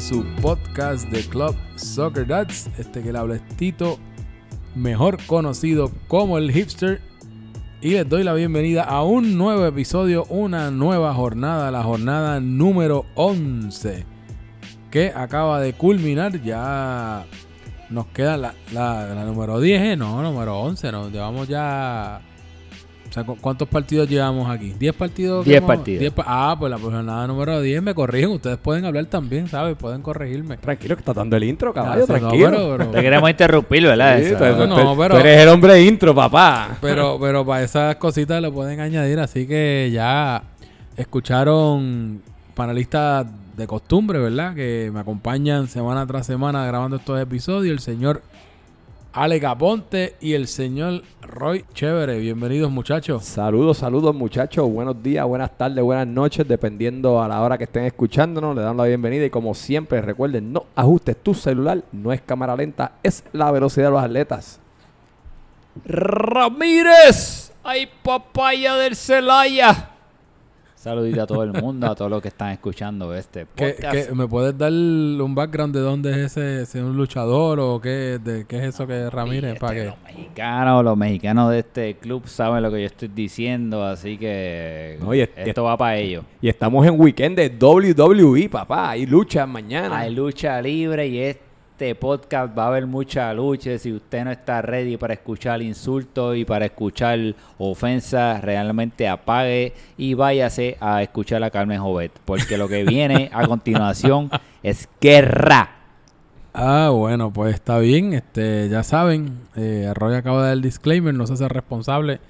su podcast de Club Soccer Dads. Este que le habla mejor conocido como el hipster. Y les doy la bienvenida a un nuevo episodio, una nueva jornada, la jornada número 11, que acaba de culminar. Ya nos queda la, la, la número 10, ¿eh? no, número 11, nos llevamos ya o sea, ¿cu- ¿cuántos partidos llevamos aquí? ¿10 partidos? que 10 hemos- partidos. 10 pa- ah, pues la jornada número 10 me corrigen. Ustedes pueden hablar también, ¿sabes? Pueden corregirme. Tranquilo, que está dando el intro, caballo, no, tranquilo. pero- pero- Te queremos interrumpir, ¿verdad? Sí, Eso. tú, No, pero- tú eres el hombre de intro, papá. Pero, pero para esas cositas lo pueden añadir, así que ya escucharon panelistas de costumbre, ¿verdad? Que me acompañan semana tras semana grabando estos episodios. El señor Ale Caponte y el señor Roy Chévere. Bienvenidos, muchachos. Saludos, saludos, muchachos. Buenos días, buenas tardes, buenas noches, dependiendo a la hora que estén escuchándonos. Le dan la bienvenida y como siempre, recuerden, no ajustes tu celular, no es cámara lenta, es la velocidad de los atletas. Ramírez, ay papaya del Celaya. Saludito a todo el mundo, a todos los que están escuchando este ¿Qué- podcast. qué- ¿Me puedes dar un background de dónde es ese, si es un luchador o qué, de, qué es eso que Ramírez? Este, para que... Los mexicanos, los mexicanos de este club saben lo que yo estoy diciendo, así que No, es- esto va para ellos. Y estamos en weekend de WWE, papá. Hay lucha mañana. Hay lucha libre y este podcast va a haber mucha lucha. Si usted no está ready para escuchar insultos y para escuchar ofensas, realmente apague y váyase a escuchar a Carmen Jovet. Porque lo que viene a continuación es guerra. Ah, bueno, pues está bien. Este, ya saben, eh, Roy acaba de dar el disclaimer, no se hace responsable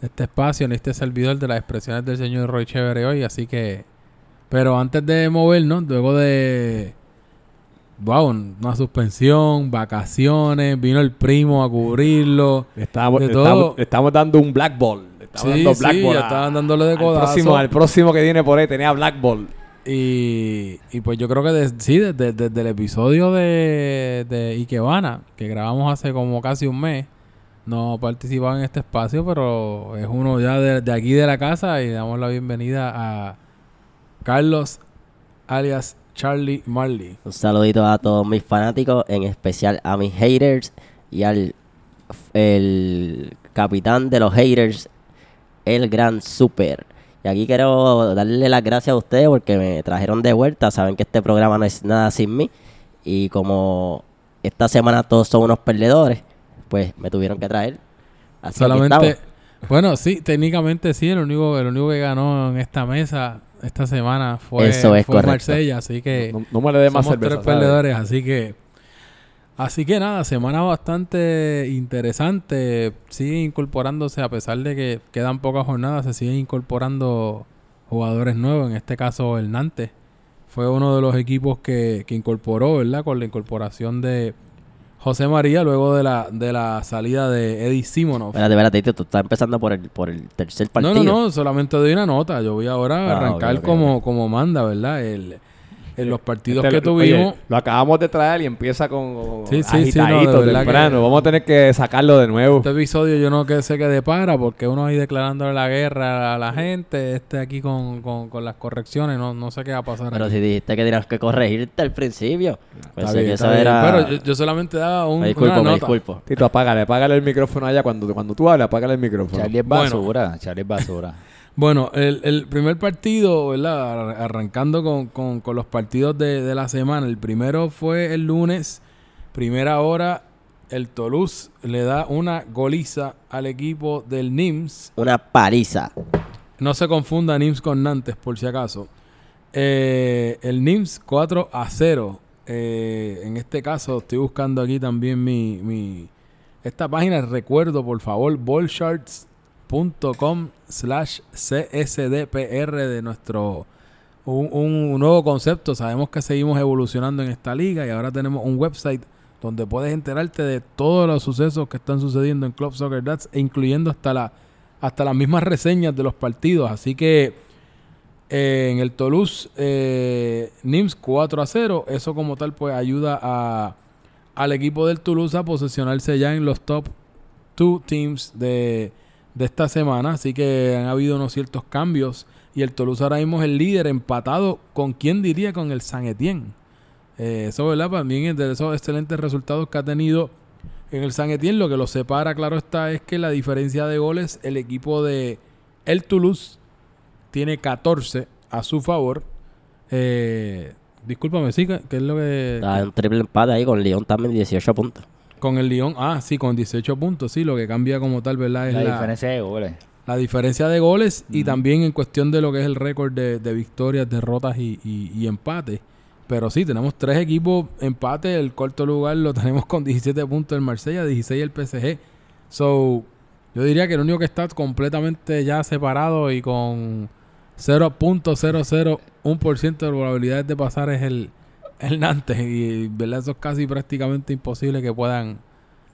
de este espacio ni este servidor de las expresiones del señor Roy Chévere hoy, así que... Pero antes de movernos, luego de... Wow, una suspensión, vacaciones, vino el primo a cubrirlo. Estamos, De estamos, todo. estamos dando un black ball. Estamos Sí, dando black sí, ball ya a- estaban dándole de al codazo. próximo, al próximo que viene por ahí tenía black ball. Y, y pues yo creo que des- sí, desde, desde el episodio de, de Ikebana, que grabamos hace como casi un mes, no participaba en este espacio, pero es uno ya de, de aquí de la casa y damos la bienvenida a Carlos, alias Charlie Marley. Un saludito a todos mis fanáticos, en especial a mis haters y al el capitán de los haters, el gran super. Y aquí quiero darle las gracias a ustedes porque me trajeron de vuelta. Saben que este programa no es nada sin mí. Y como esta semana todos son unos perdedores, pues me tuvieron que traer. Así Solamente, bueno, sí, técnicamente sí, el único, el único que ganó en esta mesa esta semana fue, Eso es fue. Marsella, así que... No, no me le dé más Somos cerveza. tres ¿sabes? perdedores, así que... Así que nada, semana bastante interesante. Sigue incorporándose, a pesar de que quedan pocas jornadas, se siguen incorporando jugadores nuevos. En este caso, el Nantes fue uno de los equipos que, que incorporó, ¿verdad? Con la incorporación de José María luego de la, de la salida de Eddie Simonov. Espérate, espérate, Tito, tú estás empezando por el, por el tercer No, partido. no, no, solamente doy una nota. Yo voy ahora a Ah, arrancar como, como manda, ¿verdad? El, en los partidos Este que tuvimos. oye, lo acabamos de traer y empieza con Sí, sí, sí, no, de agitadito verdad temprano. que- Vamos a tener que sacarlo de nuevo. Este episodio yo no que sé que depara porque uno ahí declarándole la guerra a la gente, este aquí con, con, con las correcciones, no, no sé qué va a pasar. Pero aquí. si dijiste que tenías que corregirte al principio. Bien, que está eso era... Pero yo, yo solamente daba un, me disculpo, una me nota. disculpo. Tito, apágale, apágale el micrófono allá. Cuando, cuando tú hables, apágale el micrófono. Charlie es Bueno. basura, Charlie es basura. Bueno, el, el primer partido, ¿verdad? Ar- Arrancando con, con, con los partidos de, de la semana. El primero fue el lunes, primera hora. El Toulouse le da una goliza al equipo del NIMS. Una paliza. No se confunda NIMS con Nantes, por si acaso. Eh, el NIMS 4 a 0. Eh, en este caso, estoy buscando aquí también mi. mi esta página, recuerdo, por favor, ballsharts.com slash csdpr de nuestro. Un, un nuevo concepto. Sabemos que seguimos evolucionando en esta liga y ahora tenemos un website donde puedes enterarte de todos los sucesos que están sucediendo en Club Soccer Dads, e incluyendo hasta la hasta las mismas reseñas de los partidos. Así que eh, en el Toulouse, eh, NIMS 4 a 0. Eso como tal pues ayuda a, al equipo del Toulouse a posicionarse ya en los top 2 teams de, de esta semana. Así que han habido unos ciertos cambios Y el Toulouse ahora mismo es el líder empatado con quién diría con el San Etienne. Eh, eso, ¿verdad? También es de esos excelentes resultados que ha tenido en el San Etienne. Lo que lo separa, claro está, es que la diferencia de goles, el equipo de el Toulouse tiene 14 a su favor. Eh, discúlpame, sí, ¿qué es lo que...? Está un triple empate ahí con Lyon también 18 puntos. Con el Lyon, ah, sí, con 18 puntos, sí, lo que cambia como tal, ¿verdad? Es La la, diferencia de goles. la diferencia de goles y también en cuestión de lo que es el récord de, de victorias, derrotas y, y, y empates. Pero sí, tenemos tres equipos empate. El cuarto lugar lo tenemos con 17 puntos el Marsella, 16 el PSG. So, yo diría que el único que está completamente ya separado y con 0.001% de probabilidades de pasar es el, el Nantes. Y ¿verdad? eso es casi prácticamente imposible que puedan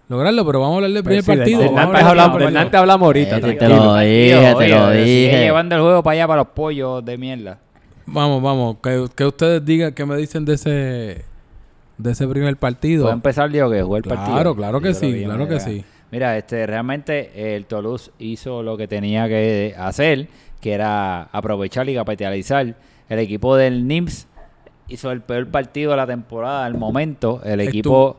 lograrlo. Pero vamos a hablar del primer Pues sí, partido. del Nantes hablamos, primer del partido. Nantes hablamos ahorita, Eh, te lo dije, te lo Sigue dije. llevando el juego para allá, para los pollos de mierda. Vamos, vamos. Que, que ustedes digan, que me dicen de ese de ese primer partido. ¿Puedo empezar, Diego, que jugó el partido? Claro, claro que Yo sí, yo claro que sí. Mira, este, realmente el Toulouse hizo lo que tenía que hacer, que era aprovechar y capitalizar. El equipo del NIMS hizo el peor partido de la temporada al momento. El Estu- equipo...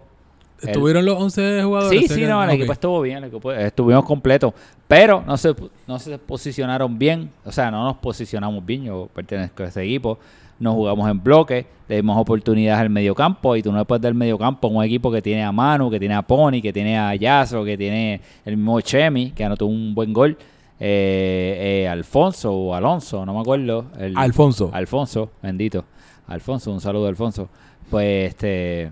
el- ¿Estuvieron los 11 jugadores? Sí, sí, no, el equipo estuvo bien, el equipo, estuvimos completos, pero no se, no se posicionaron bien, o sea, no nos posicionamos bien, yo pertenezco a ese equipo, no jugamos en bloque, le dimos oportunidades al mediocampo y tú no le puedes dar mediocampo a un equipo que tiene a Manu, que tiene a Pony, que tiene a Yaso, que tiene el mismo Chemi, que anotó un buen gol, eh, eh, Alfonso o Alonso, no me acuerdo. el- Alfonso. Alfonso, bendito. Alfonso, un saludo Alfonso. Pues este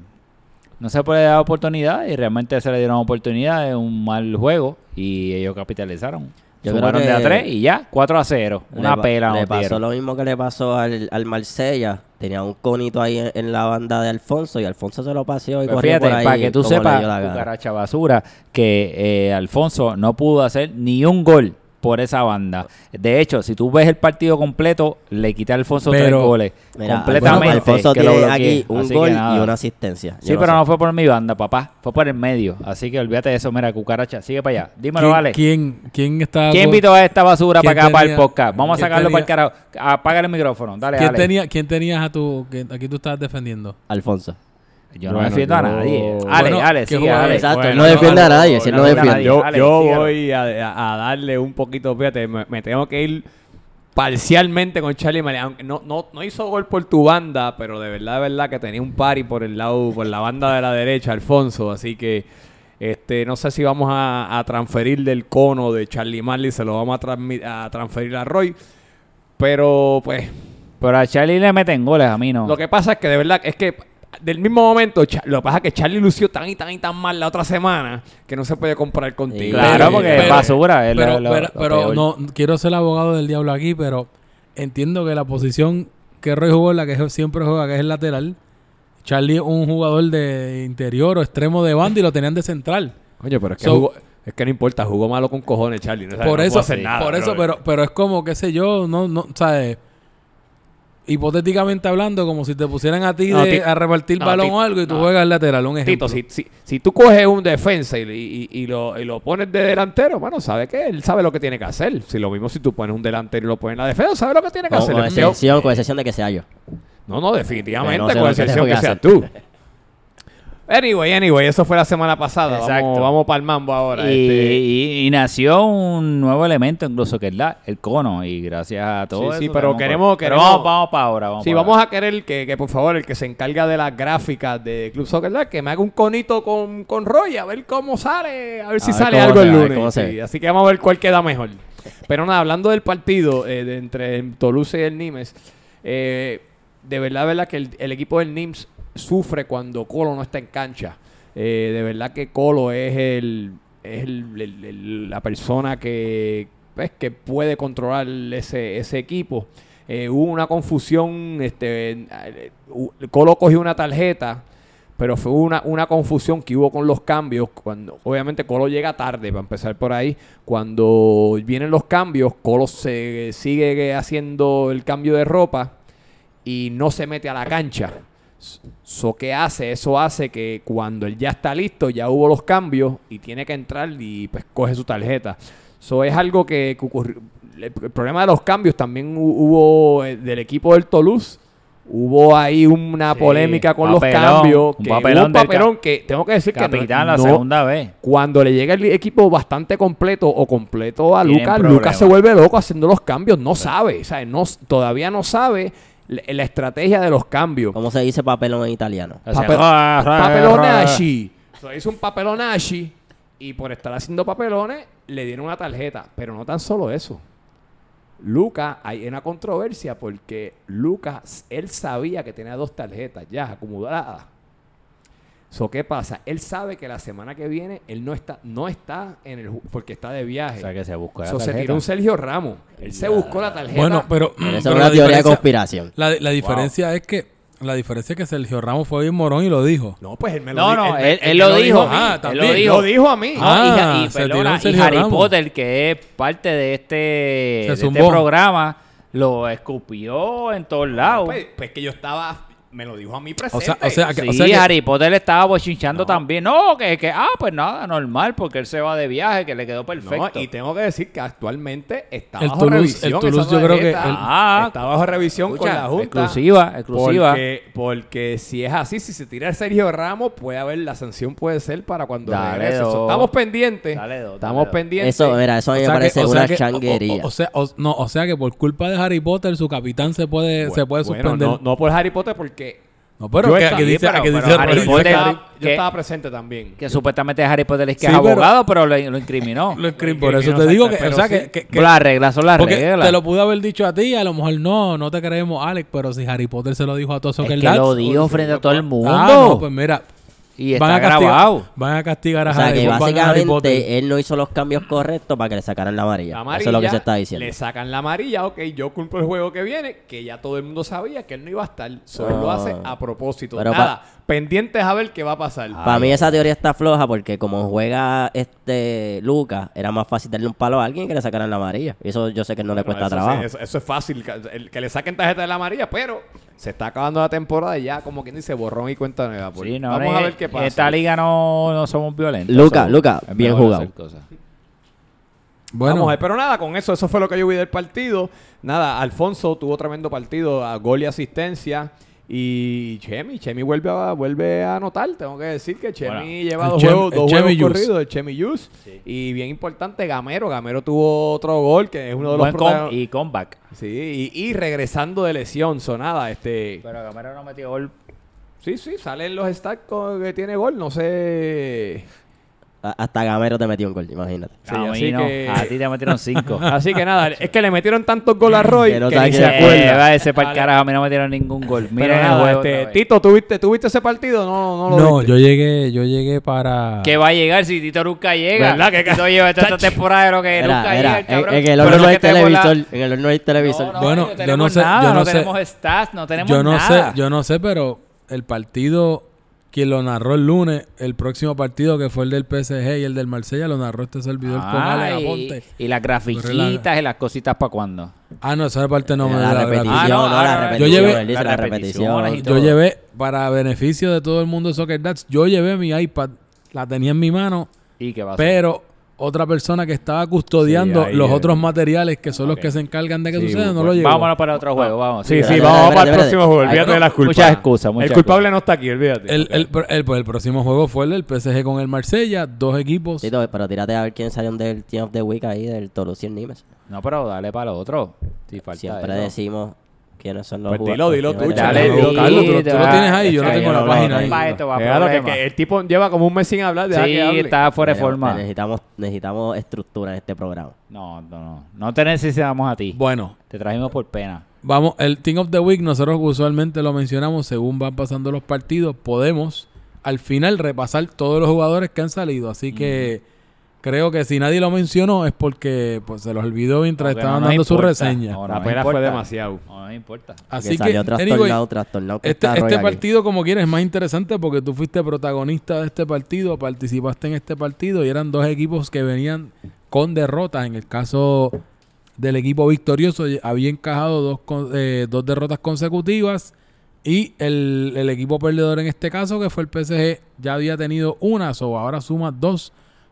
no se puede dar oportunidad y realmente se le dieron oportunidad de un mal juego y ellos capitalizaron. Yo Sumaron de a que 3 y ya, 4 a 0. Una le, pela Le pasó dieron. lo mismo que le pasó al, al Marsella. Tenía un conito ahí en, en la banda de Alfonso y Alfonso se lo paseó y Pero corrió fíjate, por ahí para que tú sepas, cucaracha basura, que eh, Alfonso no pudo hacer ni un gol por esa banda. De hecho, si tú ves el partido completo, le quité a Alfonso tres goles. Mira, completamente. Alfonso que lo tiene aquí un Así gol y una asistencia. Yo Sí, no pero sé. no fue por mi banda, papá. Fue por el medio. Así que olvídate de eso. Mira, cucaracha, sigue para allá. Dímelo, ¿Quién, vale. ¿quién, quién está ¿Quién invitó a esta basura ¿Quién para acá, para el tenía- podcast? Vamos a sacarlo para tenía- el carajo. Apaga el micrófono. Dale, ¿Quién, dale. tenía, ¿Quién tenías a tu... aquí tú estabas defendiendo? Alfonso. Yo no Bueno, defiendo a nadie. Ale, Bueno, Ale, ¿qué sigue, jugador? Ale. Exacto, Bueno, no defiende no, a nadie, si él no no defiende a defiende. nadie. Yo, yo voy a, darle un poquito, fíjate, me, me tengo que ir parcialmente con Charlie Male, aunque no, no, no hizo gol por tu banda, pero de verdad, de verdad que tenía un party por el lado, por la banda de la derecha, Alfonso, así que este, no sé si vamos a, a transferir del cono de Charlie Marley, se lo vamos a, a transferir a Roy, pero pues Pero a Charlie le meten goles, a mí no. lo que pasa es que de verdad es que del mismo momento, lo que pasa es que Charlie lució tan y tan y tan mal la otra semana que no se puede comparar contigo. Claro, porque pero- es basura. es Pero, lo- pero, lo pero peor. no quiero ser abogado del diablo aquí, pero entiendo que la posición que Roy jugó, la que siempre juega, que es el lateral, Charlie es un jugador de interior o extremo de banda y lo tenían de central. Oye, pero es que, So- jugó- es que no importa, jugó malo con cojones, Charlie. No, por no eso, hacer nada, por eso, brother. pero, pero es como, qué sé yo, no, no, ¿sabes? Hipotéticamente hablando, como si te pusieran a ti No, de- a repartir no, balón o algo y tú no. juegas lateral, un ejemplo. Tito, si, si, si tú coges un defensa y, y- y lo, y lo pones de delantero, bueno, sabe que él sabe lo que tiene que hacer. Si lo mismo si tú pones un delantero y lo pones en la defensa, sabe lo que tiene que hacer. con excepción, con excepción de que sea yo. No, no, definitivamente, Pero no sé con excepción que que seas tú. Anyway, anyway, eso fue la semana pasada. Exacto. Vamos, vamos para el mambo ahora. Y, este. y- y nació un nuevo elemento, incluso que es la, el cono. Y gracias a todo Sí, sí, pero queremos- queremos- vamos, vamos para ahora. Vamos Sí, vamos ahora. a querer que, que, por favor, el que se encarga de las gráficas de Club Soccer, Live, que me haga un conito con, con Roy, a ver cómo sale, a ver si ver sale algo se el lunes. Sí, así que vamos a ver cuál queda mejor. Pero nada, hablando del partido eh, de entre Toulouse y el Nimes, eh, de verdad, verdad que el, el equipo del Nimes sufre cuando Colo no está en cancha. Eh, de verdad que Colo es el es la persona que pues, que puede controlar ese, ese equipo. Eh, hubo una confusión, este, eh, Colo cogió una tarjeta, pero fue una, una confusión que hubo con los cambios. Cuando, obviamente Colo llega tarde, para empezar por ahí. Cuando vienen los cambios, Colo se sigue haciendo el cambio de ropa y no se mete a la cancha. So, ¿Qué hace? Eso hace que cuando él ya está listo, ya hubo los cambios y tiene que entrar y pues coge su tarjeta. Eso es algo que, ocurrió- el, problema de los cambios también hu- hubo eh, del equipo del Toulouse. Hubo ahí una Sí, polémica con papelón, los cambios. un papelón un papelón que tengo que decir que no- vez. cuando le llega el equipo bastante completo o completo a Lucas. Lucas se vuelve loco haciendo los cambios. No sabe, ¿sabes? No, todavía no sabe la, la estrategia de los cambios. ¿Cómo se dice papelón en italiano? O sea, Papel- ra- Papelonashi. So, hizo un papelonashi y por estar haciendo papelones le dieron una tarjeta. Pero no tan solo eso. Lucas, hay una controversia porque Lucas, él sabía que tenía dos tarjetas ya acumuladas. So, ¿Qué pasa? Él sabe que la semana que viene él no está, no está en el porque está de O viaje. sea, que se buscó la So, se tiró un Sergio Ramos. Él se buscó la tarjeta. Bueno, pero. Pero esa es una teoría de conspiración. La, la diferencia es que. La diferencia es que Sergio Ramos fue bien morón y lo dijo. No, pues él me lo No, di- no, me- él, él me lo dijo. a mí. Ah, él también. lo dijo. Lo dijo a mí. No, Ah, y, y, se perdona, y Harry Ramos. Potter, que es parte de este, de este programa, lo escupió en todos lados. Pues, pues que yo estaba, me lo dijo a mí O presente. sea, o sea, que, sí, o sea que- Harry Potter le estaba bochinchando también. No, que, que, ah, pues nada, normal, porque él se va de viaje, que le quedó No, perfecto. y tengo que decir que actualmente está El bajo Toulouse- revisión. el Toulouse yo creo que el- Ah, está bajo revisión Escucha, con la Junta. Exclusiva, exclusiva. Porque, porque si es así, si se tira el Sergio Ramos, puede haber, la sanción puede ser para cuando Dale regrese. Estamos pendientes. Dale dos, dale estamos pendientes. Eso, mira, eso a mí o me parece una changuería. O, sea, o- no, o sea que por culpa de Harry Potter, su capitán se puede, se puede Bueno, suspender. no, no por Harry Potter, porque No, pero Yo que, estaba- dice, pero- que pero dice Harry yo, Potter- estaba, yo que- estaba presente también. que supuestamente Harry Potter es que Sí, es abogado, pero lo, lo incriminó. lo Lo por eso te incriminó, digo que, o sea, sí. que, que- que- Pero las reglas son las porque reglas. te lo pudo haber dicho a ti, a lo mejor no, no te creemos, Alex, pero si Harry Potter se lo dijo a todos es esos que lo dijo frente a todo el mundo. Ah, no, pues mira, y van está a, castigar, grabado. van a castigar a O sea, Harry, que van a básicamente él no hizo los cambios correctos para que le sacaran la amarilla. La amarilla, Eso es lo que se está diciendo. Le sacan la amarilla, ok, yo culpo el juego que viene, que ya todo el mundo sabía que él no iba a estar. Solo lo hace a propósito. Pero Nada, pendientes a ver qué va a pasar. Para mí esa teoría está floja porque como juega este Lucas, era más fácil darle un palo a alguien que le sacaran la amarilla. Y eso yo sé que no le cuesta eso, trabajo. sí, eso, eso es fácil, que, le saquen tarjeta de la amarilla, pero se está acabando la temporada y ya, como quien dice, borrón y cuenta nueva. Pues Sí, no, Vamos no, a ver qué En pasa. esta liga no, no somos violentos. Luca, so, Luca, es bien jugado. Bueno, Vamos a ver, pero nada, con eso, eso fue lo que yo vi del partido. Nada, Alfonso tuvo tremendo partido, a gol y asistencia. Y Chemi, Chemi vuelve a, vuelve a anotar. Tengo que decir que Chemi Bueno, lleva dos Chem- juegos, dos Chemi juegos corridos, el Chemi Yus. Y bien importante, Gamero. Gamero tuvo otro gol, que es uno de los Buen com- protagon- y comeback. Sí, y, y regresando de lesión, sonada. Este, Pero Gamero no metió gol. sí, sí, sale en los stats que tiene gol. No sé. Hasta Gamero te metió un gol, imagínate. Sí, a mí así no. que- A ti te metieron cinco. Así que nada, es que le metieron tantos goles a Roy Que no que ni se acuerda. Eh, va ese para el carajo, a mí no me metieron ningún gol. El nada, juego. este. Tito, ¿tuviste, ¿tuviste ese partido? No, no lo no, viste. yo llegué, yo llegué para... ¿Qué va a llegar si Tito nunca llega? ¿Verdad que Tito lleva esta temporada de lo que Era, nunca era, llega el en, cabrón. en el horno no hay que la- televisor. En el horno no hay televisor. No, no, Bueno, no yo tenemos no sé- nada, yo no, no sé- tenemos stats, no tenemos yo no nada. sé, yo no sé, pero el partido quien lo narró el lunes, el próximo partido que fue el del PSG y el del Marsella, lo narró este servidor con Ah, Ale y, Aponte. y las grafiquitas y las cositas para cuándo. Ah, no, esa parte no me la da la repetición, gracia. Ah, no, no, ah, la no, repetición. yo llevé- la repetición. y Yo llevé, para beneficio de todo el mundo de Soccer Dads, yo llevé mi iPad, la tenía en mi mano, ¿Y qué pasó? pero otra persona que estaba custodiando Sí, los otros materiales que son los que se encargan de que Sí, suceda, no bueno, lo llevó. Vámonos para otro juego, vamos. Sí, sí, sí, vamos para el próximo juego. Olvídate no, de las culpas. muchas excusas, muchas El culpable no está aquí, olvídate. El, el, el- pues el próximo juego fue el del PSG con el Marsella, dos equipos. Tito, pero tírate a ver quién salió del Team of the Week ahí, del Toulouse y el Nimes. No, pero dale para lo otro. Si falta Siempre eso. decimos quiénes son los Pues jugadores. dilo, dilo tú, Dale, chaval. Dale, Carlos, tú lo- tú lo da- tienes ahí, yo no tengo la página ahí. el tipo lleva como un mes sin hablar. que Sí, está fuera de forma. Necesitamos, necesitamos estructura en este programa. No, no, no. No te necesitamos a ti. Bueno, Te trajimos por pena. vamos, el Team of the Week, nosotros usualmente lo mencionamos según van pasando los partidos, podemos al final repasar todos los jugadores que han salido, así que creo que si nadie lo mencionó es porque pues se los olvidó mientras Porque estaban no dando su reseña. No, no La nos pena fue demasiado. No nos importa. Así que que, salió anyway, trastornado, trastornado. que Este, este aquí. partido, como quieres, es más interesante porque tú fuiste protagonista de este partido, participaste en este partido y eran dos equipos que venían con derrotas. En el caso del equipo victorioso, había encajado dos, con- eh, dos derrotas consecutivas y el, el equipo perdedor en este caso, que fue el PSG, ya había tenido una, o ahora suma dos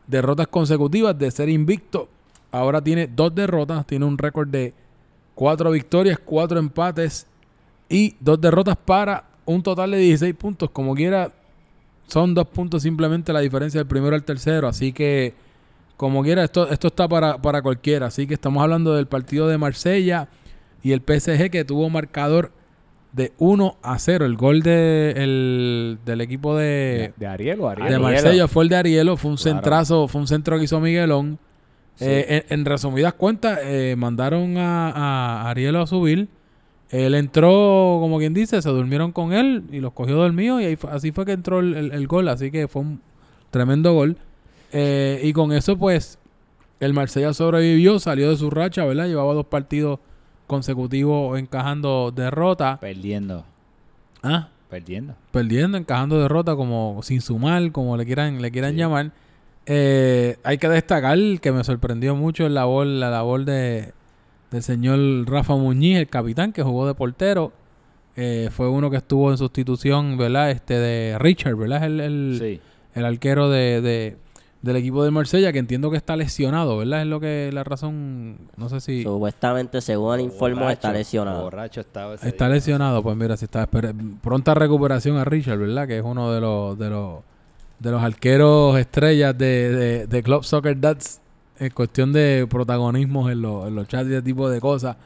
derrotas consecutivas de ser invicto ahora tiene dos derrotas, tiene un récord de cuatro victorias, cuatro empates y dos derrotas para un total de 16 puntos. Como quiera, son dos puntos simplemente la diferencia del primero al tercero. Así que, como quiera, esto, esto está para, para cualquiera. Así que estamos hablando del partido de Marsella y el PSG que tuvo marcador de 1 a 0. El gol de, el- del equipo de, ¿De Ariel o Ariel? de Arielo. Marsella fue el de Arielo. Fue un Claro. centrazo, fue un centro que hizo Miguelón. Sí. Eh, en, en resumidas cuentas, eh, mandaron a, a Arielo a subir. Él entró, como quien dice, se durmieron con él y los cogió dormidos y ahí fue- así fue que entró el, el- el gol. Así que fue un tremendo gol. Eh, y con eso, pues, el Marsella sobrevivió, salió de su racha, ¿verdad? Llevaba dos partidos consecutivos encajando derrota. Perdiendo. Ah, Perdiendo. perdiendo, encajando derrota como sin sumar, como le quieran, le quieran Sí. llamar. Eh, hay que destacar que me sorprendió mucho la labor, la labor de, del señor Rafa Muñiz, el capitán que jugó de portero. Eh, fue uno que estuvo en sustitución, ¿verdad? Este de Richard, ¿verdad? El, el, Sí. el arquero de, de- del equipo de Marsella, que entiendo que está lesionado, ¿verdad? Es lo que la razón, no sé si Supuestamente, según informó, está Borracho, lesionado. Borracho estaba ese está día. lesionado. Pues mira, si está pronta recuperación a Richard, ¿verdad? Que es uno de los de los de los arqueros estrellas de, de, de Club Soccer Dads en cuestión de protagonismos en, los- en los chats y ese tipo de cosas.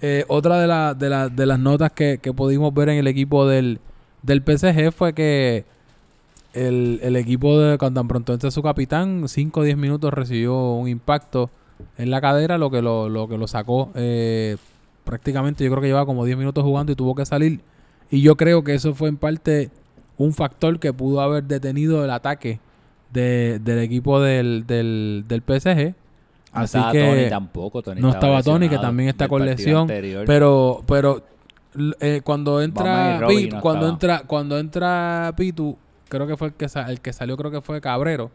Eh, otra de, la- de, la- de las notas que, que pudimos ver en el equipo del, del PSG fue que el, el equipo de cuando tan pronto entra su capitán, 5 o 10 minutos recibió un impacto en la cadera, lo que lo, lo que lo sacó eh, prácticamente, yo creo que llevaba como 10 minutos jugando y tuvo que salir. Y yo creo que eso fue en parte un factor que pudo haber detenido el ataque de- del equipo del, del, del PSG. No Así estaba que Tony tampoco. Tony no estaba Tony, que también está con lesión, anterior. pero pero eh, cuando entra no cuando estaba. entra cuando entra Pitu, creo que fue el que sa- el que salió creo que fue Cabrero.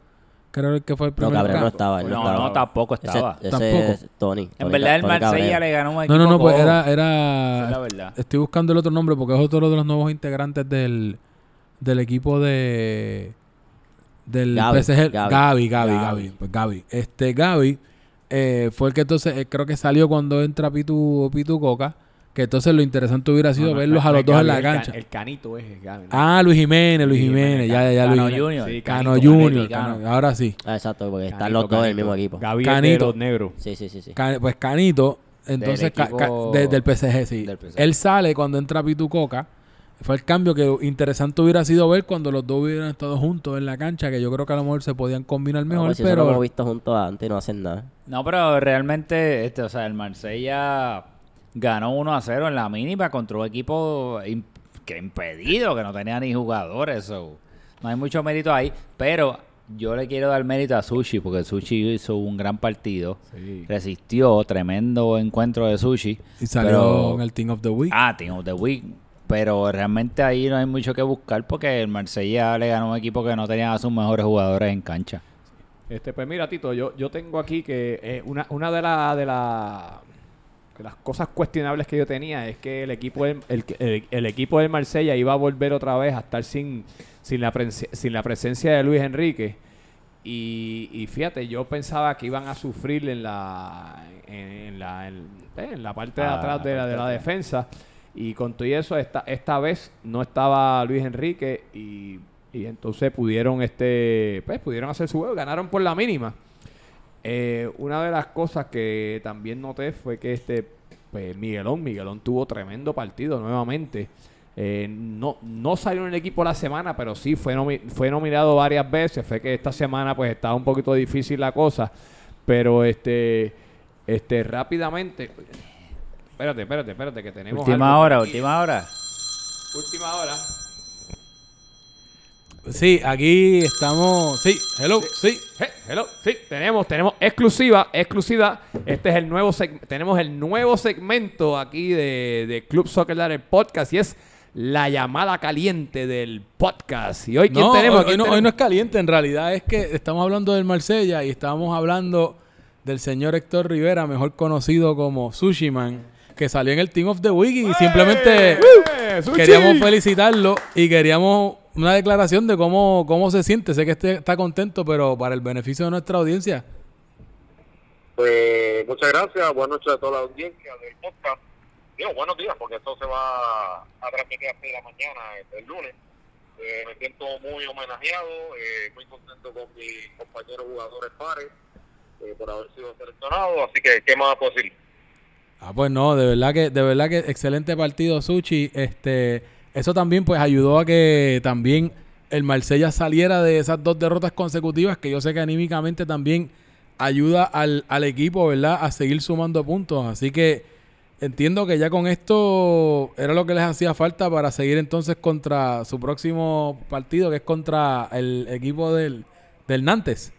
Creo que fue el No, primer no ca- estaba. él no, estaba. no, tampoco Ese, estaba. ese Tampoco. es Tony. en verdad, el Marsella le ganó un equipo No, no, no, pues era Esa es la era verdad. estoy buscando el otro nombre porque es otro de los nuevos integrantes del del equipo de del Gaby, PSG Gaby. Gaby Gaby Gaby. Gaby, pues Gaby. Este Gaby eh, fue el que entonces eh, creo que salió cuando entra Pitu Pitu Coca, que entonces lo interesante hubiera sido No, no, verlos no a los dos en la el ca- cancha. El canito es Gaby. ¿no? Ah, Luis Jiménez, Luis Jiménez, ya, ya, ya, Cano Luis. Junior. Sí, Cano Junior. Cano- ahora sí. Ah, exacto, porque están los dos en el Canito. mismo equipo. Gaby Canito. los negros. Sí, sí, sí. sí. Pues Canito, entonces ca- ca- equipo- de- del PSG, sí. del PSG. Él sale cuando entra Pitu Coca. Fue el cambio que interesante hubiera sido ver cuando los dos hubieran estado juntos en la cancha, que yo creo que a lo mejor se podían combinar No, mejor, pues si eso lo pero hemos visto juntos antes y no hacen nada. No, pero realmente, este, o sea, el Marsella ganó 1 a 0 en la mínima contra un equipo que impedido, que no tenía ni jugadores. so, no hay mucho mérito ahí, pero yo le quiero dar mérito a Sushi, porque Sushi hizo un gran partido. Sí. Resistió, tremendo encuentro de Sushi. y salió pero- en el Team of the Week. Ah, Team of the Week. Pero realmente ahí no hay mucho que buscar porque el Marsella le ganó a un equipo que no tenía a sus mejores jugadores en cancha. Este, pues mira, Tito, yo, yo tengo aquí que eh, una, una de, la, de, la- de las cosas cuestionables que yo tenía es que el equipo del, el, el- el equipo del Marsella iba a volver otra vez a estar sin, sin, la, prense- sin la presencia de Luis Enrique. Y, y fíjate, yo pensaba que iban a sufrir en la, en, en la, en, eh, en la parte de Ah, atrás de la, de la defensa. Y con todo y eso, esta, esta vez no estaba Luis Enrique y, y entonces pudieron este pues pudieron hacer su juego, ganaron por la mínima. Eh, una de las cosas que también noté fue que este pues Miguelón, Miguelón tuvo tremendo partido nuevamente. Eh, no, no salió en el equipo la semana, pero sí fue, nomi- fue nominado varias veces. Fue que esta semana pues estaba un poquito difícil la cosa. Pero este, este rápidamente. Espérate, espérate, espérate, que tenemos. Última algo hora, última hora. Última hora. Sí, aquí estamos. Sí, hello, sí. Hey, hello, sí, tenemos, tenemos exclusiva, exclusiva. Este es el nuevo tenemos el nuevo segmento aquí de, de Club Soccer Dad, el podcast y es la llamada caliente del podcast. Y hoy quién No, tenemos, hoy, ¿Quién hoy no, hoy no es caliente, en realidad es que estamos hablando del Marsella y estamos hablando del señor Héctor Rivera, mejor conocido como Sushi Man, que salió en el Team of the Week y simplemente ¡Eh, Sushi! queríamos felicitarlo y queríamos una declaración de cómo, cómo se siente. Sé que este está contento, pero para el beneficio de nuestra audiencia. Pues muchas gracias, buenas noches a toda la audiencia del podcast. Digo, buenos días, porque esto se va a transmitir a de la mañana el, el lunes. Eh, me siento muy homenajeado, eh, muy contento con mis compañeros jugadores pares eh, por haber sido seleccionado, así que, ¿qué más decir? Ah, pues no, de verdad que, de verdad que excelente partido, Suchi. Este, eso también pues ayudó a que también el Marsella saliera de esas dos derrotas consecutivas, que yo sé que anímicamente también ayuda al, al equipo, ¿verdad? A seguir sumando puntos. Así que entiendo que ya con esto era lo que les hacía falta para seguir entonces contra su próximo partido, que es contra el equipo del, del Nantes.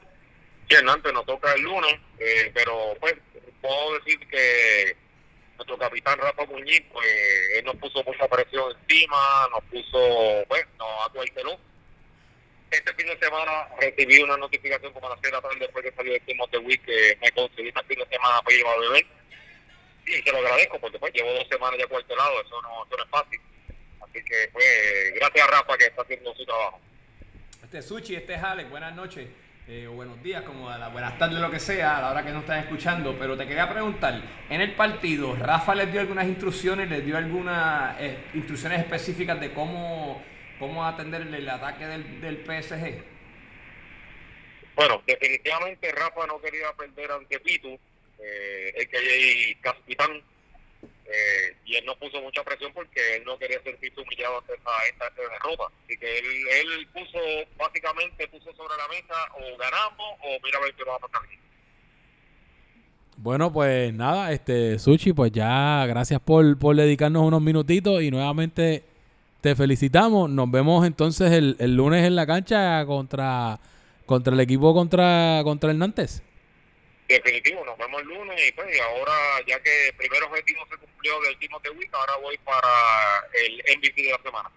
Sí, Hernández nos toca el lunes, eh, pero pues puedo decir que nuestro capitán Rafa Muñiz, pues él nos puso mucha presión encima, nos puso, pues, nos acuarteló. Este fin de semana recibí una notificación como a las 6 de la tarde después que salió el Team que me conseguí este fin de semana para ir a beber. Y se lo agradezco porque pues llevo dos semanas ya cuartelado, eso no, eso no es fácil. Así que pues gracias a Rafa que está haciendo su trabajo. Este es Suchi, este es Alex, buenas noches. Eh, buenos días, como a la, buenas tardes, lo que sea, a la hora que nos están escuchando. Pero te quería preguntar, en el partido, ¿Rafa les dio algunas instrucciones, les dio algunas eh, instrucciones específicas de cómo, cómo atender el, ataque del, del PSG? Bueno, definitivamente Rafa no quería perder ante Pitu, eh, el que es capitán, eh, y él no puso mucha presión porque él no quería sentirse humillado ante esta, esta, derrota. Así que él, él puso, básicamente puso sobre la mesa o ganamos o mira a ver qué va a pasar aquí. Bueno, pues nada, este Suchi, pues ya gracias por, por dedicarnos unos minutitos y nuevamente te felicitamos. Nos vemos entonces el, el lunes en la cancha contra contra el equipo contra contra el Nantes. Definitivo, nos vemos el lunes y pues y ahora ya que el primer objetivo se cumplió del Team the Week, ahora voy para el MVP de la semana.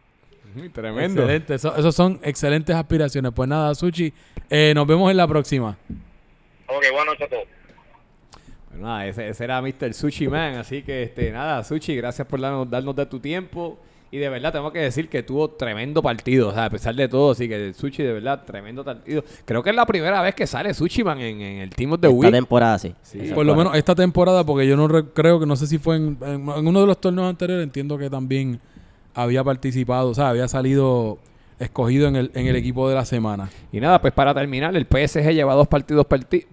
Tremendo. Excelente, eso, esos son excelentes aspiraciones. Pues nada, Suchi, eh, nos vemos en la próxima. Ok, buenas noches a todos. Bueno, nada, ese, ese era Mr. Sushi Man, así que este, nada, Sushi, gracias por darnos, darnos de tu tiempo. Y de verdad tengo que decir que tuvo tremendo partido, o sea, a pesar de todo, así que Sushi de verdad, tremendo partido. Creo que es la primera vez que sale Sushi Man en, en el Team of the Esta Week. temporada sí. Por lo menos esta temporada, porque yo no re- creo que no sé si fue en, en- en uno de los torneos anteriores, entiendo que también había participado, o sea, había salido escogido en el, en el equipo de la semana. Y nada, pues para terminar, el PSG lleva dos partidos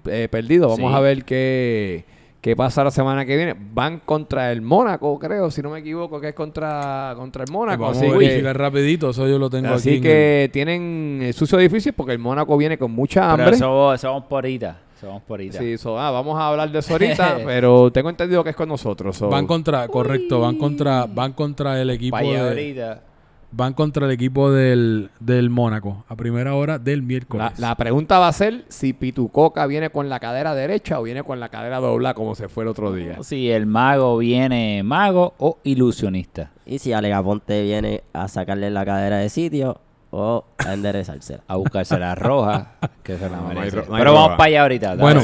eh, perdidos. Vamos Sí. a ver qué, qué pasa la semana que viene. Van contra el Mónaco, creo, si no me equivoco, que es contra, contra el Mónaco. Vamos así a que- rapidito, eso yo lo tengo Así aquí. en que tienen eh, sucio difícil porque el Mónaco viene con mucha Pero hambre. eso, eso vamos por ahorita. Eso vamos por ahorita. Sí, so, ah, vamos a hablar de eso ahorita, pero tengo entendido que es con nosotros. so- el- van contra, correcto, van contra, van contra el equipo Vaya de, ahorita. Van contra el equipo del, del Mónaco a primera hora del la, miércoles. la pregunta va a ser si Pitucoca viene con la cadera derecha o viene con la cadera dobla como se fue el otro día. Si el mago viene mago o ilusionista. Y si Alegaponte viene a sacarle la cadera de sitio o a enderezársela. A buscarse la roja, que se la No, no hay merece. ro- no hay Pero vamos roja. para allá ahorita. Bueno.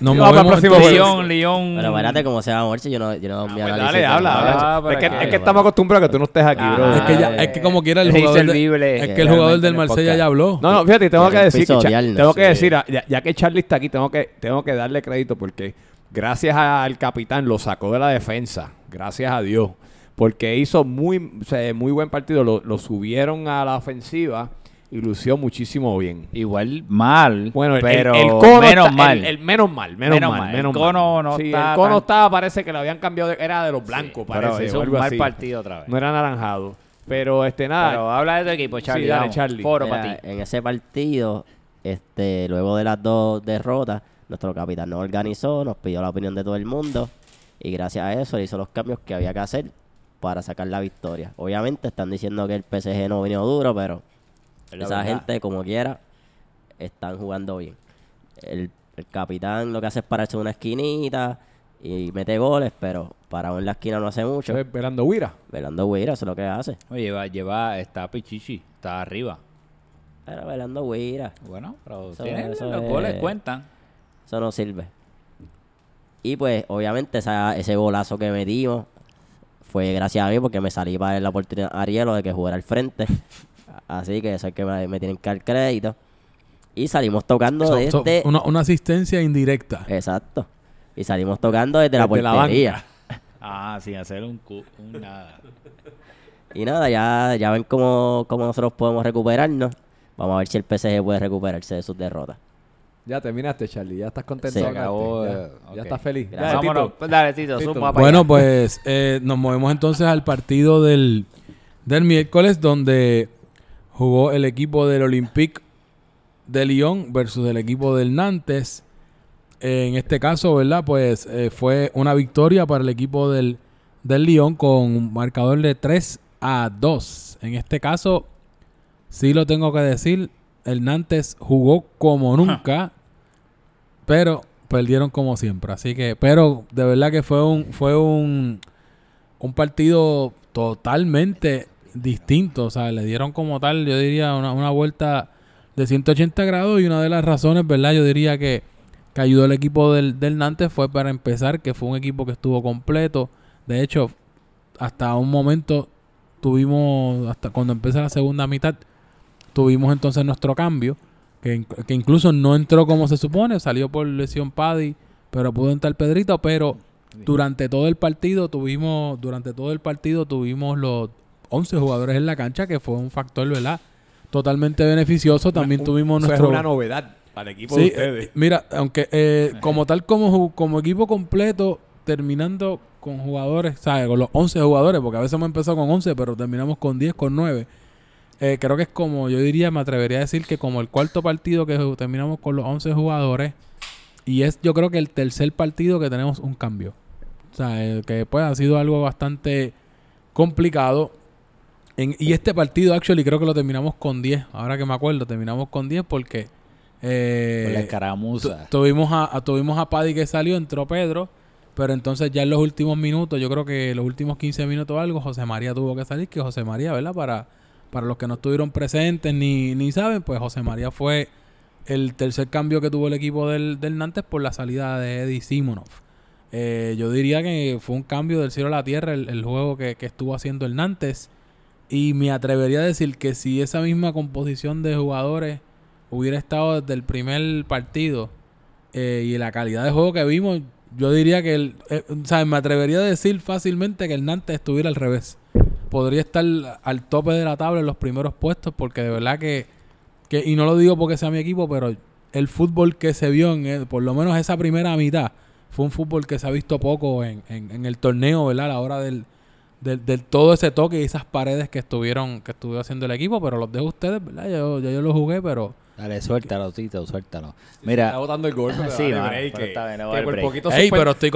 Nos movemos. León, León. Pero espérate cómo se va a yo no, yo no mi Pues análisis. dale, habla, Ah, habla. pero es que, es que estamos acostumbrados a que tú no estés aquí, Ah, bro. es, que ya, es que como quiera el es jugador, de, es eh, que el jugador del Marsella ya habló. No, no, fíjate, tengo que decir, que tengo que decir, ah, ya, ya que Charlie está aquí, tengo que, tengo que darle crédito porque gracias al capitán lo sacó de la defensa, gracias a Dios, porque hizo muy, o sea, muy buen partido, lo, lo subieron a la ofensiva y lució muchísimo bien. Igual mal, Bueno, el, pero el, el cono menos está- mal. el- el menos mal, menos, Menos mal, mal. menos El cono mal. no Sí, está el cono tan- estaba, parece que lo habían cambiado, de- era de los blancos, pero parece, hizo un mal así. partido otra vez. No era naranjado. Pero este nada, Pero habla de tu equipo, Charlie. dale, vamos. Charlie. Foro Mira, para ti. En ese partido, este, luego de las dos derrotas, nuestro capitán nos organizó, nos pidió la opinión de todo el mundo y gracias a eso le hizo los cambios que había que hacer para sacar la victoria. Obviamente están diciendo que el PSG no vino duro, pero la esa verdad. gente, como quiera, están jugando bien. El, el capitán lo que hace es pararse en una esquinita y mete goles, pero parado en la esquina no hace mucho. Velando Huira. Velando Huira, eso es lo que hace. Oye, lleva, lleva, está Pichichi, está arriba. Pero Velando Huira. Bueno, pero Eso- tiene- eso los es- goles cuentan. Eso no sirve. Y pues, obviamente, esa- ese golazo que metimos fue gracias a mí porque me salí para la oportunidad a Arielo de que jugara al frente. Así que eso es que me, me tienen que dar crédito. Y salimos tocando So- so, desde... una, una asistencia indirecta. Exacto. Y salimos tocando desde la Desde la portería. Ah, sin hacer un, cu- un nada. y nada, ya, ya ven cómo, cómo nosotros podemos recuperarnos. Vamos a ver si el PSG puede recuperarse de sus derrotas. Ya terminaste, Charlie. Ya estás contento. Acabó, Ya, eh, ya ok. estás feliz. Dale, Vámonos. Tito. Dale, Tito, Tito. zumba para Bueno, allá. pues eh, nos movemos entonces al partido del, del miércoles donde jugó el equipo del Olympique de Lyon versus el equipo del Nantes. En este caso, ¿verdad? Pues eh, fue una victoria para el equipo del, del Lyon con un marcador de 3 a 2. En este caso, sí lo tengo que decir, el Nantes jugó como nunca, pero perdieron como siempre. Así que, pero de verdad que fue un, fue un, un partido totalmente distinto. O sea, le dieron como tal, yo diría, una, una vuelta de 180 grados y una de las razones, ¿verdad? Yo diría que, que ayudó al equipo del, del Nantes fue para empezar, que fue un equipo que estuvo completo. De hecho, hasta un momento tuvimos, hasta cuando empezó la segunda mitad, tuvimos entonces nuestro cambio, que, que incluso no entró como se supone, salió por lesión Paddy, pero pudo entrar Pedrito, pero durante todo el partido tuvimos, durante todo el partido tuvimos los 11 jugadores en la cancha, que fue un factor, ¿verdad? Totalmente beneficioso. También Un- tuvimos eso nuestro... es una novedad para el equipo Sí, de ustedes. eh, mira, aunque eh, como tal, como, como equipo completo, terminando con jugadores, ¿sabes? Con los 11 jugadores, porque a veces hemos empezado con 11, pero terminamos con 10, con 9. Eh, creo que es como, yo diría, me atrevería a decir que como el cuarto partido que terminamos con los 11 jugadores, y es yo creo que el tercer partido que tenemos un cambio. O sea, eh, que pues ha sido algo bastante complicado. En- y este partido, actually, creo que lo terminamos con 10. Ahora que me acuerdo, terminamos con 10 porque... eh, la escaramuza. tuvimos a, a- tuvimos a Paddy que salió, entró Pedro, pero entonces ya en los últimos minutos, yo creo que los últimos 15 minutos o algo, José María tuvo que salir, que José María, ¿verdad? Para, para los que no estuvieron presentes ni, ni saben, pues José María fue el tercer cambio que tuvo el equipo del, del Nantes por la salida de Eddie Simonov. Eh, yo diría que fue un cambio del cielo a la tierra el, el juego que, que estuvo haciendo el Nantes. Y me atrevería a decir que si esa misma composición de jugadores hubiera estado desde el primer partido eh, y la calidad de juego que vimos, yo diría que el, eh, o sea, me atrevería a decir fácilmente que el Nantes estuviera al revés. Podría estar al tope de la tabla en los primeros puestos porque de verdad que, que y no lo digo porque sea mi equipo, pero el fútbol que se vio en el- por lo menos esa primera mitad fue un fútbol que se ha visto poco en, en- el torneo, ¿verdad? A la hora del, del, todo ese toque y esas paredes que estuvieron que estuvo haciendo el equipo, pero los dejo ustedes, ¿verdad? Yo, ya yo lo jugué, pero Dale, suéltalo, Tito, suéltalo. Está Mira, botando el golpe. Sí, dale mano, break, pero que- está bien, no que por break. poquito Ey, suspen- pero estoy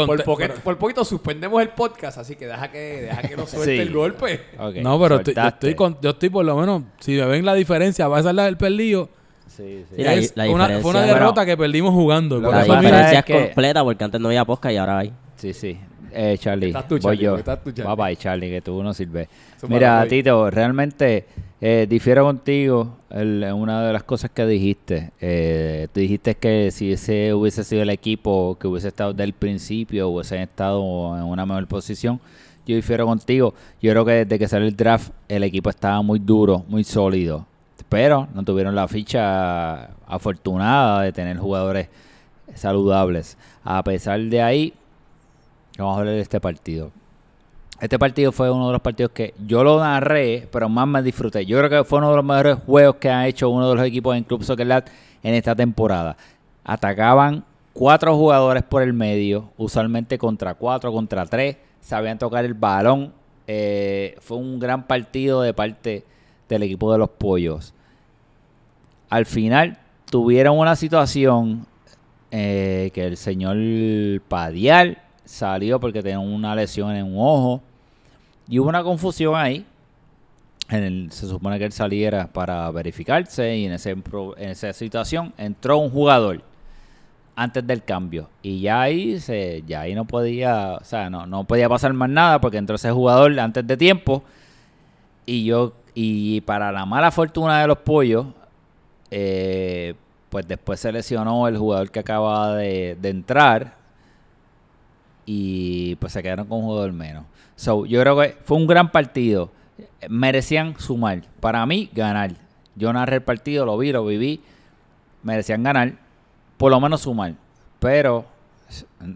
por, poquito suspendemos el podcast, así que deja que, deja que lo suelte Sí. el golpe. no, pero estoy, yo estoy con- yo estoy por lo menos, si me ven la diferencia, va a ser la del perdido. Sí, sí. Sí, la- es la una, diferencia- fue una bueno, derrota que perdimos jugando. La diferencia es, es que- completa porque antes no había podcast y ahora hay. Sí, sí. Eh, Charlie, Estás tú, voy Charlie, yo. estás tú, Charlie. Bye bye, Charlie, que tú no sirves. Mira. Tito, realmente eh, difiero contigo en una de las cosas que dijiste. Eh, tú dijiste que si ese hubiese sido el equipo que hubiese estado desde el principio, hubiesen estado en una mejor posición. Yo difiero contigo. Yo creo que desde que salió el draft, el equipo estaba muy duro, muy sólido. Pero no tuvieron la ficha afortunada de tener jugadores saludables. A pesar de ahí, vamos a hablar de este partido. Este partido fue uno de los partidos que yo lo narré, pero más me disfruté. Yo creo que fue uno de los mejores juegos que ha hecho uno de los equipos en Club Soccer Lat en esta temporada. Atacaban cuatro jugadores por el medio, usualmente contra cuatro, contra tres. Sabían tocar el balón. Eh, fue un gran partido de parte del equipo de los pollos. Al final tuvieron una situación eh, que el señor Padial salió porque tenía una lesión en un ojo y hubo una confusión ahí. Se supone que él saliera para verificarse y en, ese, en esa situación entró un jugador antes del cambio y ya ahí se ya ahí no podía o sea no, no podía pasar más nada porque entró ese jugador antes de tiempo y yo y para la mala fortuna de los pollos eh, pues después se lesionó el jugador que acaba de, de entrar y pues se quedaron con un jugador menos. So, yo creo que fue un gran partido. Merecían sumar. Para mí, ganar. Yo narré el partido, lo vi, lo viví. merecían ganar, por lo menos sumar. Pero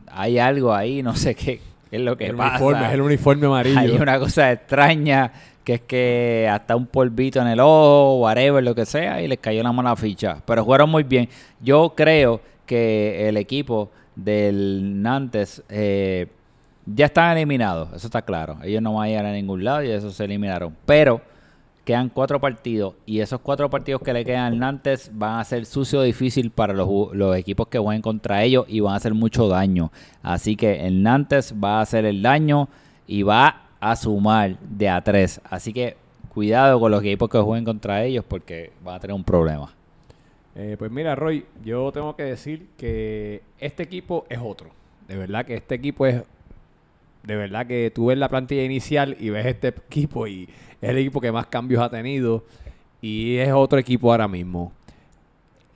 hay algo ahí, no sé qué, qué es lo que el pasa. uniforme, es el uniforme amarillo. Hay una cosa extraña que es que hasta un polvito en el ojo, whatever, lo que sea, y les cayó la mala ficha. Pero jugaron muy bien. Yo creo que el equipo del Nantes eh, ya están eliminados, eso está claro. Ellos no van a ir a ningún lado y eso se eliminaron. Pero quedan cuatro partidos y esos cuatro partidos que le quedan al Nantes van a ser sucio difícil para los, los equipos que jueguen contra ellos y van a hacer mucho daño. Así que el Nantes va a hacer el daño y va a sumar de a tres. Así que cuidado con los equipos que jueguen contra ellos porque van a tener un problema. Eh, pues mira, Roy, yo tengo que decir que este equipo es otro. De verdad que este equipo es. De verdad que tú ves la plantilla inicial y ves este equipo y es el equipo que más cambios ha tenido y es otro equipo ahora mismo.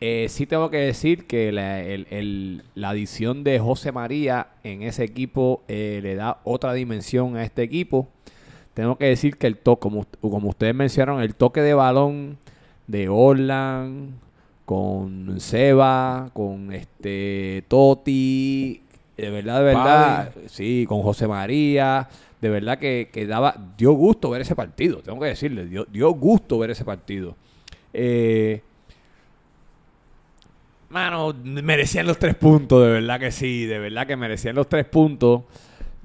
Eh, sí tengo que decir que la, el- la adición de José María en ese equipo eh, le da otra dimensión a este equipo. Tengo que decir que el toque, como, como ustedes mencionaron, el toque de balón de Orland, con Seba, con este Toti, de verdad, de verdad, sí, con José María, de verdad que, que daba, dio gusto ver ese partido, tengo que decirle, dio, dio gusto ver ese partido. Eh, mano, merecían los tres puntos, de verdad que sí, de verdad que merecían los tres puntos.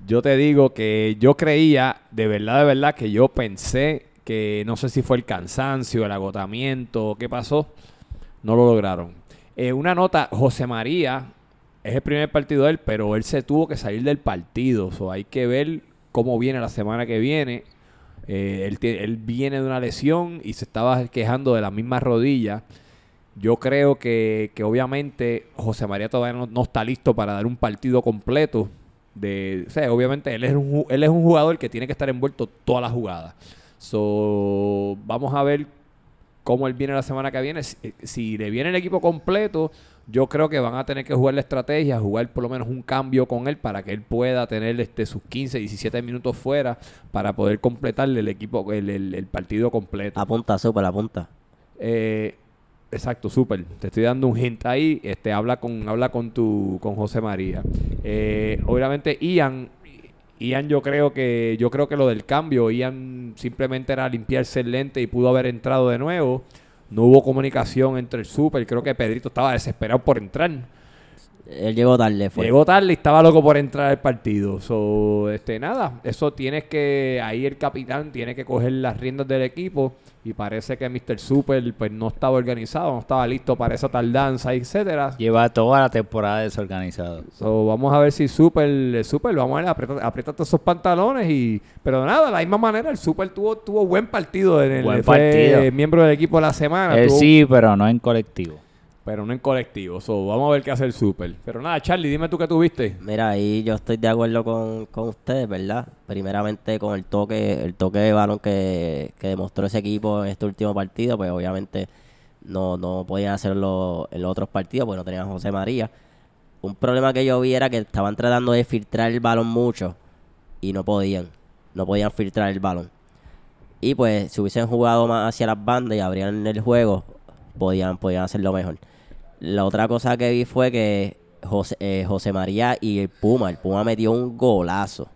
Yo te digo que yo creía, de verdad, de verdad, que yo pensé que no sé si fue el cansancio, el agotamiento, qué pasó, no lo lograron. Eh, una nota, José María es el primer partido de él, pero él se tuvo que salir del partido. So, hay que ver cómo viene la semana que viene. Eh, él, él viene de una lesión y se estaba quejando de la misma rodilla. Yo creo que, que obviamente José María todavía no, no está listo para dar un partido completo. De, o sea, obviamente él es, un, él es un jugador que tiene que estar envuelto toda la jugada. So, vamos a ver cómo él viene la semana que viene. Si, si le viene el equipo completo, yo creo que van a tener que jugar la estrategia, jugar por lo menos un cambio con él para que él pueda tener este sus 15, 17 minutos fuera para poder completarle el equipo, el, el- el partido completo. Apunta, super, apunta. Eh, exacto, súper. Te estoy dando un hint ahí. Este, habla con, habla con tu, con José María. Eh, obviamente, Ian, Ian, yo creo que, yo creo que lo del cambio, Ian simplemente era limpiarse el lente y pudo haber entrado de nuevo. No hubo comunicación entre el super. Creo que Pedrito estaba desesperado por entrar. Él llegó tarde, fue. Llegó tarde y estaba loco por entrar al partido. So, este, nada, eso tienes que, ahí el capitán tiene que coger las riendas del equipo y parece que Mr. Super pues no estaba organizado, no estaba listo para esa tardanza, etcétera. Lleva toda la temporada desorganizado. So, vamos a ver si Super, Super, vamos a ver, aprieta- apriétate esos pantalones y, pero nada, de la misma manera el Super tuvo, tuvo buen partido en el, Buen fue partido. miembro del equipo de la semana. Él tuvo- sí, pero no en colectivo. Pero no en colectivo. So, vamos a ver qué hace el Super. Pero nada, Charlie, dime tú qué tuviste. Mira, ahí yo estoy de acuerdo con, con ustedes, ¿verdad? Primeramente con el toque, el toque de balón que, que demostró ese equipo en este último partido, pues obviamente no, no podían hacerlo en los otros partidos porque no tenían José María. Un problema que yo vi era que estaban tratando de filtrar el balón mucho y no podían, no podían filtrar el balón. Y pues si hubiesen jugado más hacia las bandas y abrían el juego, podían, podían hacerlo mejor. La otra cosa que vi fue que José, eh, José María y el Puma, el Puma metió un golazo.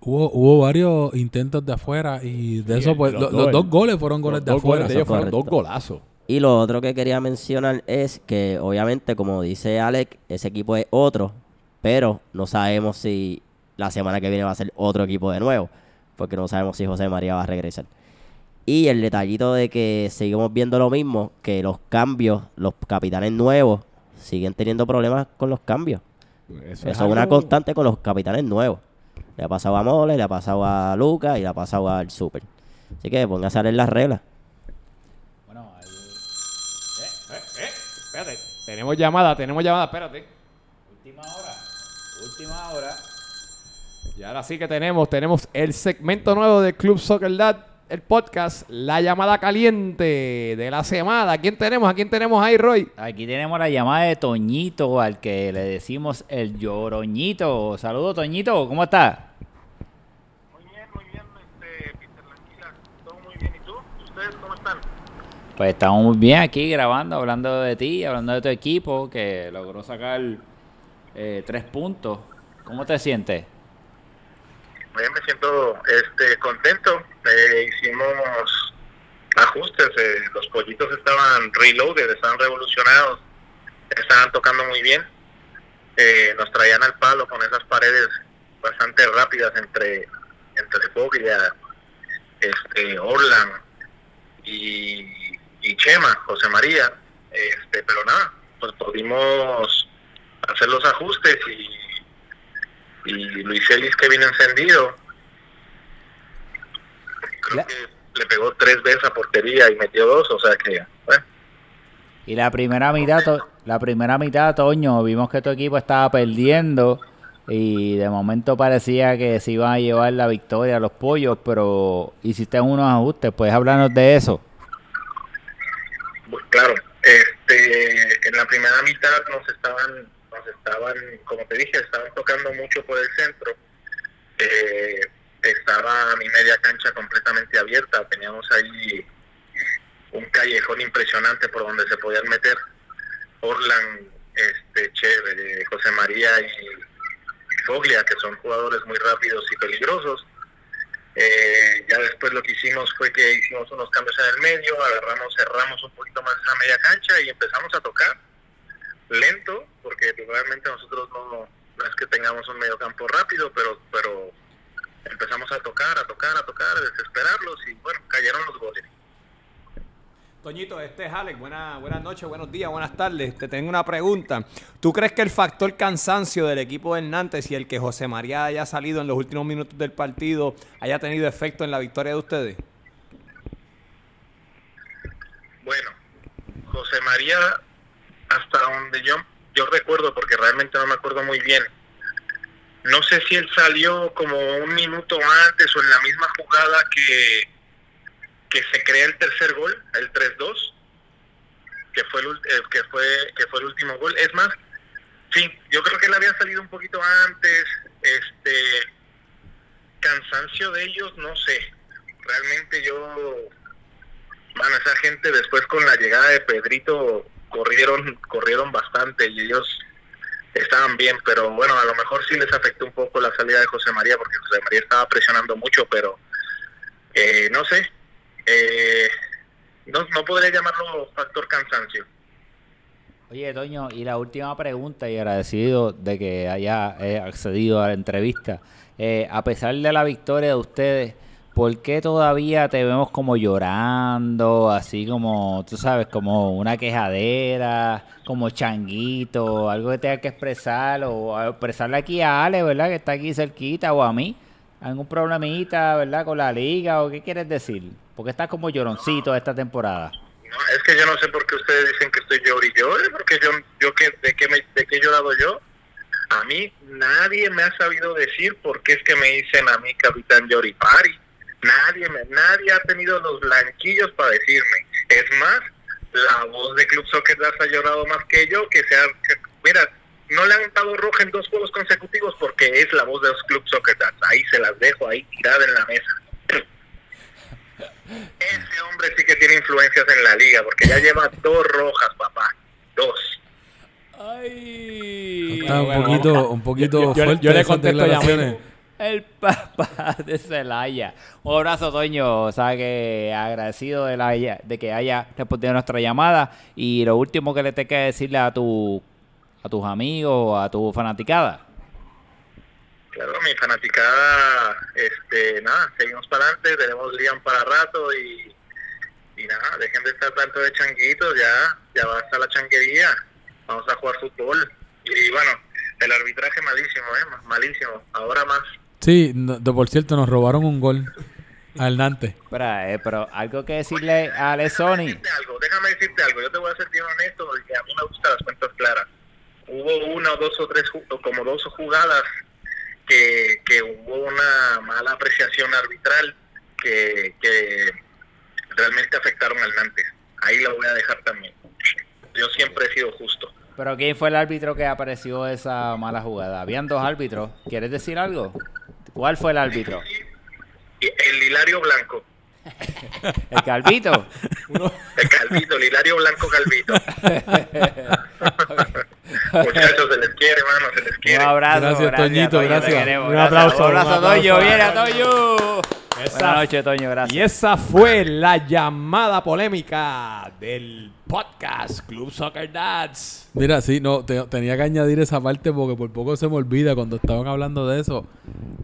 Hubo, hubo varios intentos de afuera y de eso, pues, los lo- dos, los dos el- goles fueron goles Los de dos afuera. goles de ellos fueron dos golazos. Y lo otro que quería mencionar es que obviamente, como dice Alex, ese equipo es otro, pero no sabemos si la semana que viene va a ser otro equipo de nuevo, porque no sabemos si José María va a regresar. Y el detallito de que seguimos viendo lo mismo, que los cambios, los capitanes nuevos, siguen teniendo problemas con los cambios. Eso es una constante con los capitanes nuevos. Le ha pasado a Mole, le ha pasado a Lucas y le ha pasado al Super. Así que póngase a leer las reglas. Bueno, ahí... Espérate, tenemos llamada, tenemos llamada, espérate. Última hora. Última hora. Y ahora sí que tenemos, tenemos el segmento nuevo de Club Soccer Dad, el podcast, la llamada caliente de la semana. ¿A quién tenemos? ¿A quién tenemos ahí, Roy? Aquí tenemos la llamada de Toñito, al que le decimos el lloroñito. Saludos, Toñito, ¿cómo estás? Muy bien, muy bien, este, Peter Languila. Todo muy bien. ¿Y tú? ¿Ustedes cómo están? Pues estamos muy bien aquí grabando, hablando de ti, hablando de tu equipo que logró sacar eh, tres puntos. ¿Cómo te sientes? Bien, me siento este, contento. Eh, hicimos ajustes, eh, los pollitos estaban reloaded, estaban revolucionados, estaban tocando muy bien. Eh, nos traían al palo con esas paredes bastante rápidas entre, entre Foglia, este, Orlan y, y Chema, José María. Este, pero nada, pues pudimos hacer los ajustes y, y Luis Ellis que viene encendido. Creo La- que le pegó tres veces a portería y metió dos, o sea que, bueno, Y la primera mitad, To- la primera mitad, Toño, vimos que tu equipo estaba perdiendo y de momento parecía que se iban a llevar la victoria a los pollos, pero hiciste unos ajustes. ¿Puedes hablarnos de eso? Bu- Claro, este, en la primera mitad nos estaban, estaban, como te dije, estaban tocando mucho por el centro. Eh, estaba mi media cancha completamente abierta, teníamos ahí un callejón impresionante por donde se podían meter. Orlan, este, Che, eh, José María y Foglia, que son jugadores muy rápidos y peligrosos. Eh, ya después lo que hicimos fue que hicimos unos cambios en el medio, agarramos, cerramos un poquito más esa media cancha y empezamos a tocar lento, porque realmente nosotros no, no es que tengamos un medio campo rápido, pero, pero empezamos a tocar, a tocar, a tocar, a desesperarlos y bueno, cayeron los goles. Toñito, este es Alex. Buena- buenas noches, buenos días, buenas tardes. Te tengo una pregunta. ¿Tú crees que el factor cansancio del equipo de Nantes y el que José María haya salido en los últimos minutos del partido haya tenido efecto en la victoria de ustedes? Bueno, José María, hasta donde yo, yo recuerdo, porque realmente no me acuerdo muy bien, no sé si él salió como un minuto antes o en la misma jugada que, que se crea el tercer gol, el 3-2, que fue el, eh, que fue que fue el último gol. Es más, sí, yo creo que él había salido un poquito antes, este cansancio de ellos, no sé. Realmente yo Bueno, esa gente después con la llegada de Pedrito corrieron corrieron bastante y ellos estaban bien, pero bueno, a lo mejor sí les afectó un poco la salida de José María porque José María estaba presionando mucho, pero eh, no sé, eh, no, no podría llamarlo factor cansancio. Oye, Toño, y la última pregunta, y agradecido de que haya eh, accedido a la entrevista. Eh, a pesar de la victoria de ustedes, ¿por qué todavía te vemos como llorando, así como, tú sabes, como una quejadera, como changuito, algo que tenga que expresar, o expresarle aquí a Ale, ¿verdad? Que está aquí cerquita, o a mí, algún problemita, ¿verdad? Con la liga, o qué quieres decir? Porque estás como lloroncito esta temporada. No, es que yo no sé por qué ustedes dicen que estoy llori llore, porque yo, yo que, de, qué me, he llorado yo. A mí nadie me ha sabido decir por qué es que me dicen a mí capitán Yoripari. Nadie, me, nadie ha tenido los blanquillos para decirme. Es más, la voz de Club Soccer Dance ha llorado más que yo, que sea, que- mira, no le han dado roja en dos juegos consecutivos porque es la voz de los Club Soccer Dance. Ahí se las dejo, ahí tirada en la mesa. Ese hombre sí que tiene influencias en la liga, porque ya lleva dos rojas, papá. Dos. Ay. Está un poquito, un poquito Yo- yo- fuerte yo le contesto ya mismo. El papá de Celaya. Un abrazo, Toño. O sea que agradecido de, la, de que haya respondido nuestra llamada. Y lo último que le tengo que decirle a tu a tus amigos, a tu fanaticada. Claro, mi fanaticada, este, nada, seguimos para adelante, tenemos Liam para rato y, y nada, dejen de estar tanto de changuitos, ya, ya basta la changuería, vamos a jugar fútbol. Y bueno, el arbitraje malísimo, ¿eh? Malísimo, ahora más. Sí, no- de, por cierto, nos robaron un gol al Nantes. Espera, eh, pero algo que decirle a Ale Sony. decirte algo, déjame decirte algo, yo te voy a ser bien honesto porque a mí me gustan las cuentas claras. Hubo una o dos o tres, como dos jugadas que, que hubo una mala apreciación arbitral que, que realmente afectaron al Nantes. Ahí lo voy a dejar también. Yo siempre he sido justo. Pero ¿quién fue el árbitro que apareció esa mala jugada? Habían dos árbitros. ¿Quieres decir algo? ¿Cuál fue el árbitro? El Hilario Blanco. ¿El Calvito? El Calvito, el Hilario Blanco Calvito. Muchachos, se les quiere, hermano, se les Un quiere. abrazo. Gracias, Toñito, gracias. Un gracias. aplauso, Un abrazo, un aplauso. Toño. Viene a Toño. Esa- Buenas noches, Toño. Gracias. Y esa fue la llamada polémica del podcast Club Soccer Dads. Mira, sí, no, te- tenía que añadir esa parte porque por poco se me olvida cuando estaban hablando de eso.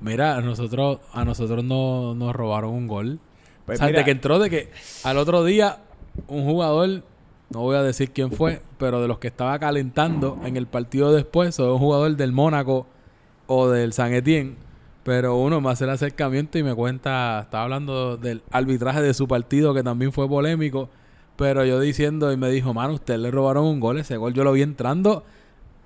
Mira, a nosotros, a nosotros no, nos robaron un gol. Pues o sea, mira. de que entró de que al otro día un jugador, no voy a decir quién fue, pero de los que estaba calentando en el partido después, o un jugador del Mónaco o del San Etienne, pero uno me hace el acercamiento y me cuenta, estaba hablando del arbitraje de su partido que también fue polémico, pero yo diciendo y me dijo, mano, usted le robaron un gol, ese gol yo lo vi entrando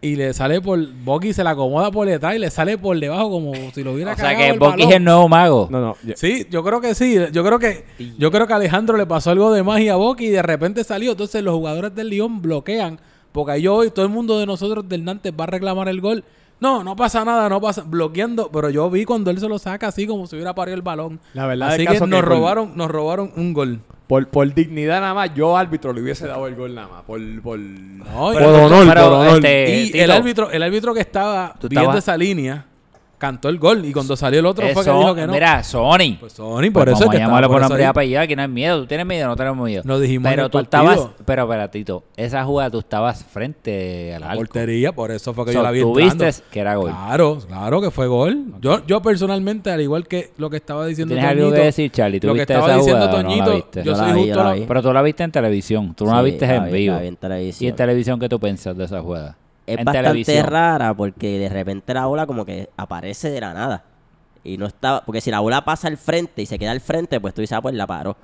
y le sale por, Boqui se la acomoda por detrás y le sale por debajo como si lo hubiera O sea que el es balón. el nuevo mago. No, no. yo- Sí, yo creo que sí. Yo creo que yo creo que Alejandro le pasó algo de magia a Boqui y de repente salió. Entonces los jugadores del León bloquean. Porque ahí yo hoy todo el mundo de nosotros del Nantes va a reclamar el gol. No, no pasa nada, no pasa. Bloqueando. Pero yo vi cuando él se lo saca así como si hubiera parido el balón. La verdad así del que nos que por- robaron, nos robaron un gol. Por, por dignidad nada más, yo árbitro le hubiese dado el gol nada más. Por, por... No, por honor, por honor. este, y Tito, el árbitro, el árbitro que estaba viendo estabas- esa línea cantó el gol. Y cuando salió el otro fue que eso- dijo que no. Mira, Sony. pues Sony, por Pues eso es vamos que a llamarlo por eso nombre y apellido, aquí no hay miedo. ¿Tú tienes miedo? No tenemos miedo. Lo dijimos Pero tú partido. estabas, pero espérate, esa jugada tú estabas frente al arco. Portería, por eso fue que So, yo la vi tú viste que era gol. Claro, claro que fue gol. Yo, yo personalmente, al igual que lo que estaba diciendo ¿Tienes algo Toñito, que decir, Charlie? ¿Tú lo que viste estaba esa diciendo jugada o no la Toñito, viste? yo Yo soy la vi, justo yo la la- vi. Pero tú la viste en televisión, tú no la Sí, viste la en vi, vivo. la vi en ¿Y en televisión qué tú piensas de esa jugada? Es en bastante televisión. rara porque de repente la bola como que aparece de la nada. Y no estaba... Porque si la bola pasa al frente y se queda al frente, pues tú dices, ah, pues la paró.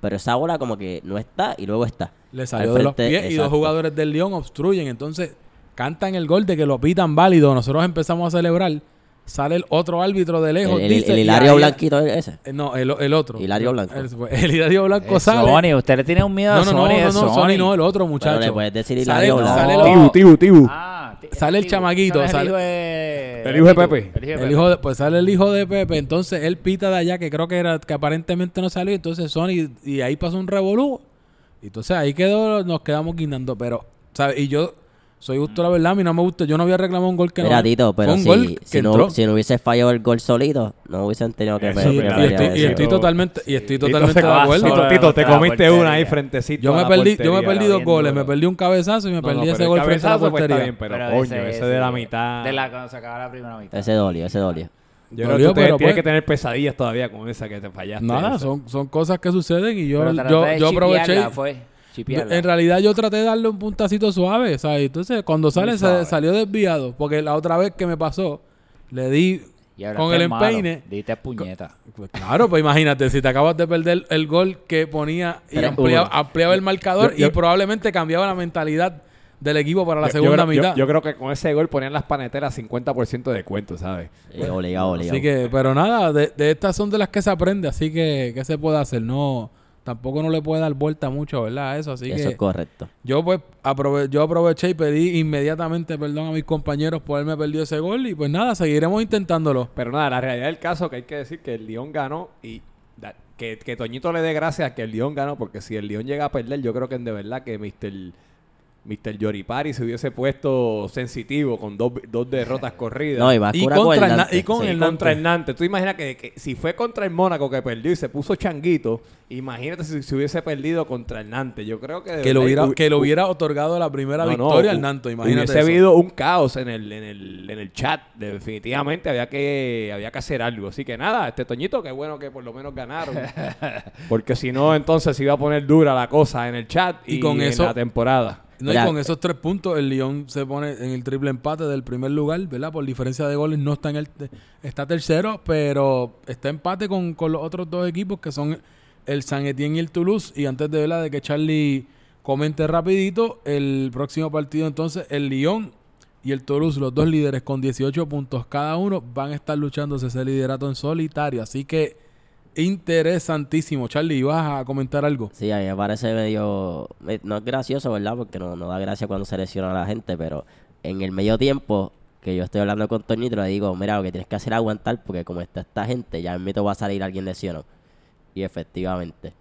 Pero esa bola como que no está y luego está. le salió Al de los pies y dos jugadores del León obstruyen. Entonces, cantan el gol de que lo pitan válido. Nosotros empezamos a celebrar. Sale el otro árbitro de lejos. El, el- dice, el Hilario ahí- Blanquito ese. eh, No, el, el otro. Hilario Blanco. El, el Hilario Blanco Eh, sale. Sony, usted le tiene un miedo No, a no, Sony. no, no, no, Sony no, el otro muchacho. le puedes decir Sale- Hilario Blanco. sale Tibu, tibu, tibu. Ah, Sale el chamaquito, sale- El hijo de, El hijo de Pepe. El hijo de El hijo de- pues sale el hijo de Pepe, entonces él pita de allá, que creo que era que aparentemente no salió, entonces Sony, y ahí pasó un revolú. Y entonces ahí quedó, nos quedamos guindando, pero, ¿sabes? Y yo soy justo la verdad, a mí no me gusta, yo no había reclamado un gol que Mira, no. Tito, pero un gol si, que si, no, si no hubiese fallado el gol solito, no hubiesen tenido que Eso Sí, y, estoy, y estoy totalmente, y estoy totalmente de acuerdo. Tito, Tito, te comiste una ahí frentecito. Yo me perdí, yo me perdí dos goles, duro. me perdí un cabezazo y me perdí ese gol frente a la portería. bien, pero, coño, ese, de la mitad. De la cuando se acaba la primera mitad. Ese dolió, ese dolió. Yo creo que usted pero, tiene pues- que tener pesadillas todavía con esa que te fallaste. Nada, son, son cosas que suceden y yo, yo, yo aproveché. fue. Chipearla. En realidad yo traté de darle un puntacito suave, ¿sabes? Entonces cuando sale se salió desviado, porque la otra vez que me pasó, le di Y ahora con el empeine. Diste puñeta. Pues claro, pues imagínate, si te acabas de perder el gol que ponía y ampliaba, el marcador Yo- yo- y probablemente cambiaba la mentalidad del equipo para la Yo- yo segunda yo- mitad. Yo, creo que con ese gol ponían las paneteras 50% de cuento, ¿sabes? Eh, obligado, obligado. Así que, pero nada, de, de estas son de las que se aprende, así que, ¿qué se puede hacer? No, tampoco no le puede dar vuelta mucho, ¿verdad? a Eso, así Eso que... es correcto. Yo pues aprove- yo aproveché y pedí inmediatamente perdón a mis compañeros por haberme perdido ese gol y pues nada, seguiremos intentándolo. Pero nada, la realidad del caso que hay que decir que el León ganó y da- que, que Toñito le dé gracias a que el León ganó, porque si el León llega a perder, yo creo que de verdad que Mr. Mr. Yoripari se hubiese puesto sensitivo con dos, dos derrotas corridas. No, y va a Y contra el Nantes. y con Sí, el contra Nantes. el Nantes. Tú imaginas que, que si fue contra el Mónaco que perdió y se puso changuito, imagínate si se hubiese perdido contra el Nantes. Yo creo que... Que lo hubiera, hu- que lo hu- hubiera otorgado la primera no, no, victoria hu- al Nanto, imagínate Hubiese eso. habido un caos en el, en el, en el chat. Definitivamente había que, había que hacer algo. Así que nada, este Toñito, qué bueno que por lo menos ganaron. Porque si no, entonces se iba a poner dura la cosa en el chat y, Y con en eso- la temporada. No, y con esos tres puntos el Lyon se pone en el triple empate del primer lugar, ¿verdad? Por diferencia de goles no está en el está tercero, pero está empate con, con los otros dos equipos que son el San Etienne y el Toulouse. Y antes de verdad de que Charlie comente rapidito, el próximo partido entonces el Lyon y el Toulouse, los dos líderes con 18 puntos cada uno, van a estar luchándose ese liderato en solitario. Así que interesantísimo. Charlie, ¿ibas a comentar algo? Sí, a mí me parece medio... me- No es gracioso, ¿verdad? Porque no, no da gracia cuando se lesiona a la gente, pero en el medio tiempo que yo estoy hablando con Toñito, le digo, mira, lo que tienes que hacer es aguantar porque como está esta gente, ya en mito va a salir alguien lesionado. Y efectivamente.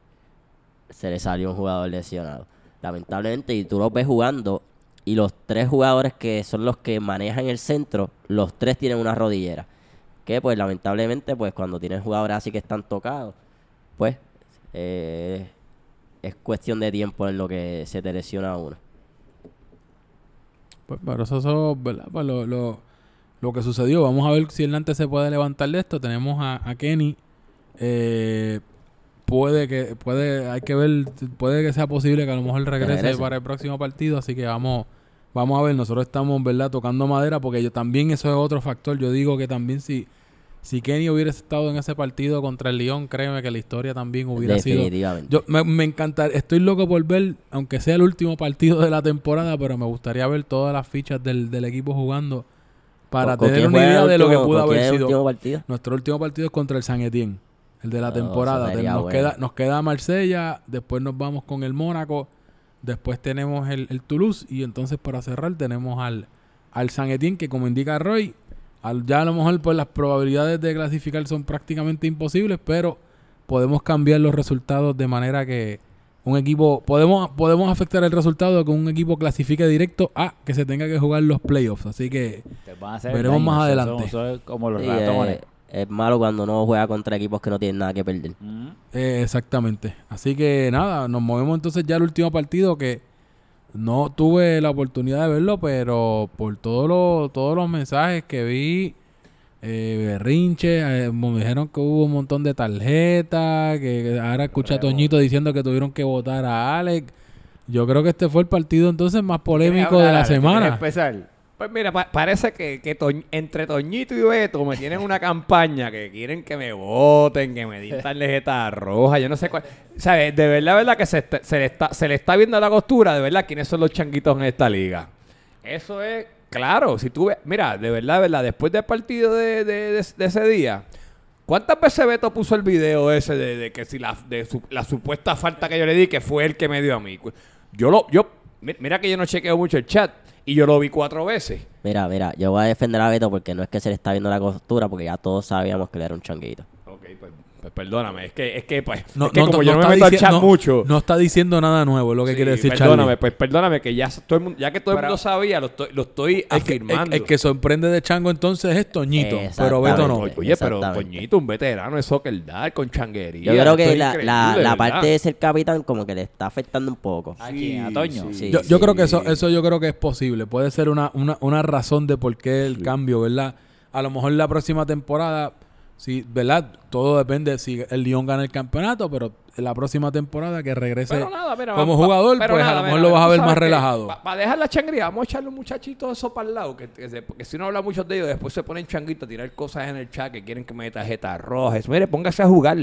se le salió un jugador lesionado. Lamentablemente, y tú los ves jugando, y los tres jugadores que son los que manejan el centro, los tres tienen una rodillera. Que pues lamentablemente, pues cuando tienes jugadores así que están tocados, pues eh, es cuestión de tiempo en lo que se te lesiona uno. Pues, pero eso, eso, ¿verdad? Pues lo, lo, lo que sucedió. Vamos a ver si Hernández se puede levantar de esto. Tenemos a, a Kenny. Eh, puede que, puede, hay que ver, puede que sea posible que a lo mejor regrese, regrese. para el próximo partido. Así que vamos, vamos a ver. Nosotros estamos, ¿verdad? Tocando madera porque yo también eso es otro factor. Yo digo que también si, si Kenny hubiera estado en ese partido contra el León, créeme que la historia también hubiera sido Definitivamente. yo me, me encantaría, estoy loco por ver, aunque sea el último partido de la temporada, pero me gustaría ver todas las fichas del, del equipo jugando para ¿Con tener una idea de lo que pudo haber sido. último partido? Nuestro último partido es contra el San Etienne, el de la Oh, temporada. nos, bueno. queda, nos queda Marsella, después nos vamos con el Mónaco, después tenemos el, el Toulouse y entonces para cerrar tenemos al, al San Etienne que como indica Roy, al- ya a lo mejor pues las probabilidades de clasificar son prácticamente imposibles, pero podemos cambiar los resultados de manera que un equipo podemos podemos afectar el resultado de que un equipo clasifique directo a que se tenga que jugar los playoffs, así que Veremos daño, más adelante. eso es como los Sí, ratones. eh, es malo cuando no juega contra equipos que no tienen nada que perder. Mm. Eh, exactamente. Así que nada, nos movemos entonces ya al último partido que no tuve la oportunidad de verlo, pero por todos los todos los mensajes que vi, eh, berrinche, eh, me dijeron que hubo un montón de tarjetas, que, que ahora escucha a Toñito diciendo que tuvieron que votar a Alex. Yo creo que este fue el partido entonces más polémico de la ¿Quieres semana. empezar? Pues mira, pa- parece que, que entre Toñito y Beto me tienen una campaña que quieren que me voten, que me den tarjeta roja, yo no sé cuál. ¿Sabes? De verdad, verdad que se, le está, se le está viendo la costura, de verdad, quiénes son los changuitos en esta liga. Eso es claro. Si tú mira, de verdad, verdad, después del partido de, ese día, ¿cuántas veces Beto puso el video ese de, que si la, de su- la supuesta falta que yo le di, que fue el que me dio a mí? Yo lo, yo, mi- mira que yo no chequeo mucho el chat y yo lo vi cuatro veces. Mira, mira, yo voy a defender a Beto porque no es que se le está viendo la costura, porque ya todos sabíamos que él era un changuito. Ok, pues, pues perdóname, es que, es que, pues, No, es que no- como no yo no me está meto al chat no- mucho. No está diciendo nada nuevo, es lo que sí, quiere decir perdóname, Charlie. pues perdóname que ya todo el mundo, ya que todo el Pero- mundo sabía, lo estoy, lo estoy El que, el- afirmando. el que sorprende de Chango entonces es Toñito, pero Beto no. Oye, pero. Toñito, un veterano de soccer dad con changuería. Yo creo que la, la, la parte de ser capitán como que le está afectando un poco. ¿A quién? ¿A Toño? Sí, yo, yo sí. creo que eso, eso yo creo que es posible. Puede ser una, una, una razón de por qué el cambio, ¿verdad? A lo mejor la próxima temporada, sí, ¿verdad? Todo depende si el Lyon gana el campeonato, pero en la próxima temporada que regrese Pero nada, mira, como va- jugador, pues a lo mejor mira, lo vas a ver más relajado. Para dejar la changuería, vamos a echarle un muchachito eso para el lado. Que, que se- porque si no habla mucho de ellos, después se ponen changuitos a tirar cosas en el chat que quieren que me dé tarjetas rojas. Mire, póngase a jugar.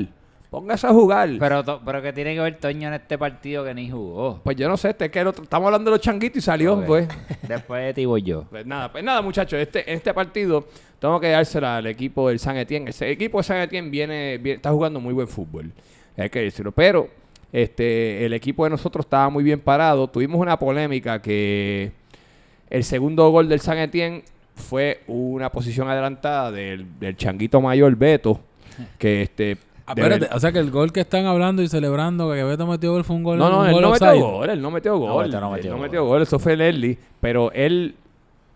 Póngase a jugar. Pero, to- pero que tiene que ver Toño en este partido que ni jugó. pues yo no sé, este, es que el otro- estamos hablando de los changuitos y salió, Ok. pues. Después de ti voy yo. Pues nada, pues nada, muchachos, este, en este partido tengo que dársela al equipo del San Etienne. Ese equipo de San Etienne viene, viene- está jugando muy buen fútbol, hay que decirlo. Pero este, el equipo de nosotros estaba muy bien parado. Tuvimos una polémica que el segundo gol del San Etienne fue una posición adelantada del, del changuito mayor Beto, que este... Ah, espérate, o sea que el gol que están hablando y celebrando que Beto metió gol fue un gol no, no, un él gol no offside. metió gol, él no metió gol. No él metió no gol. metió gol, eso fue Leslie. Pero él,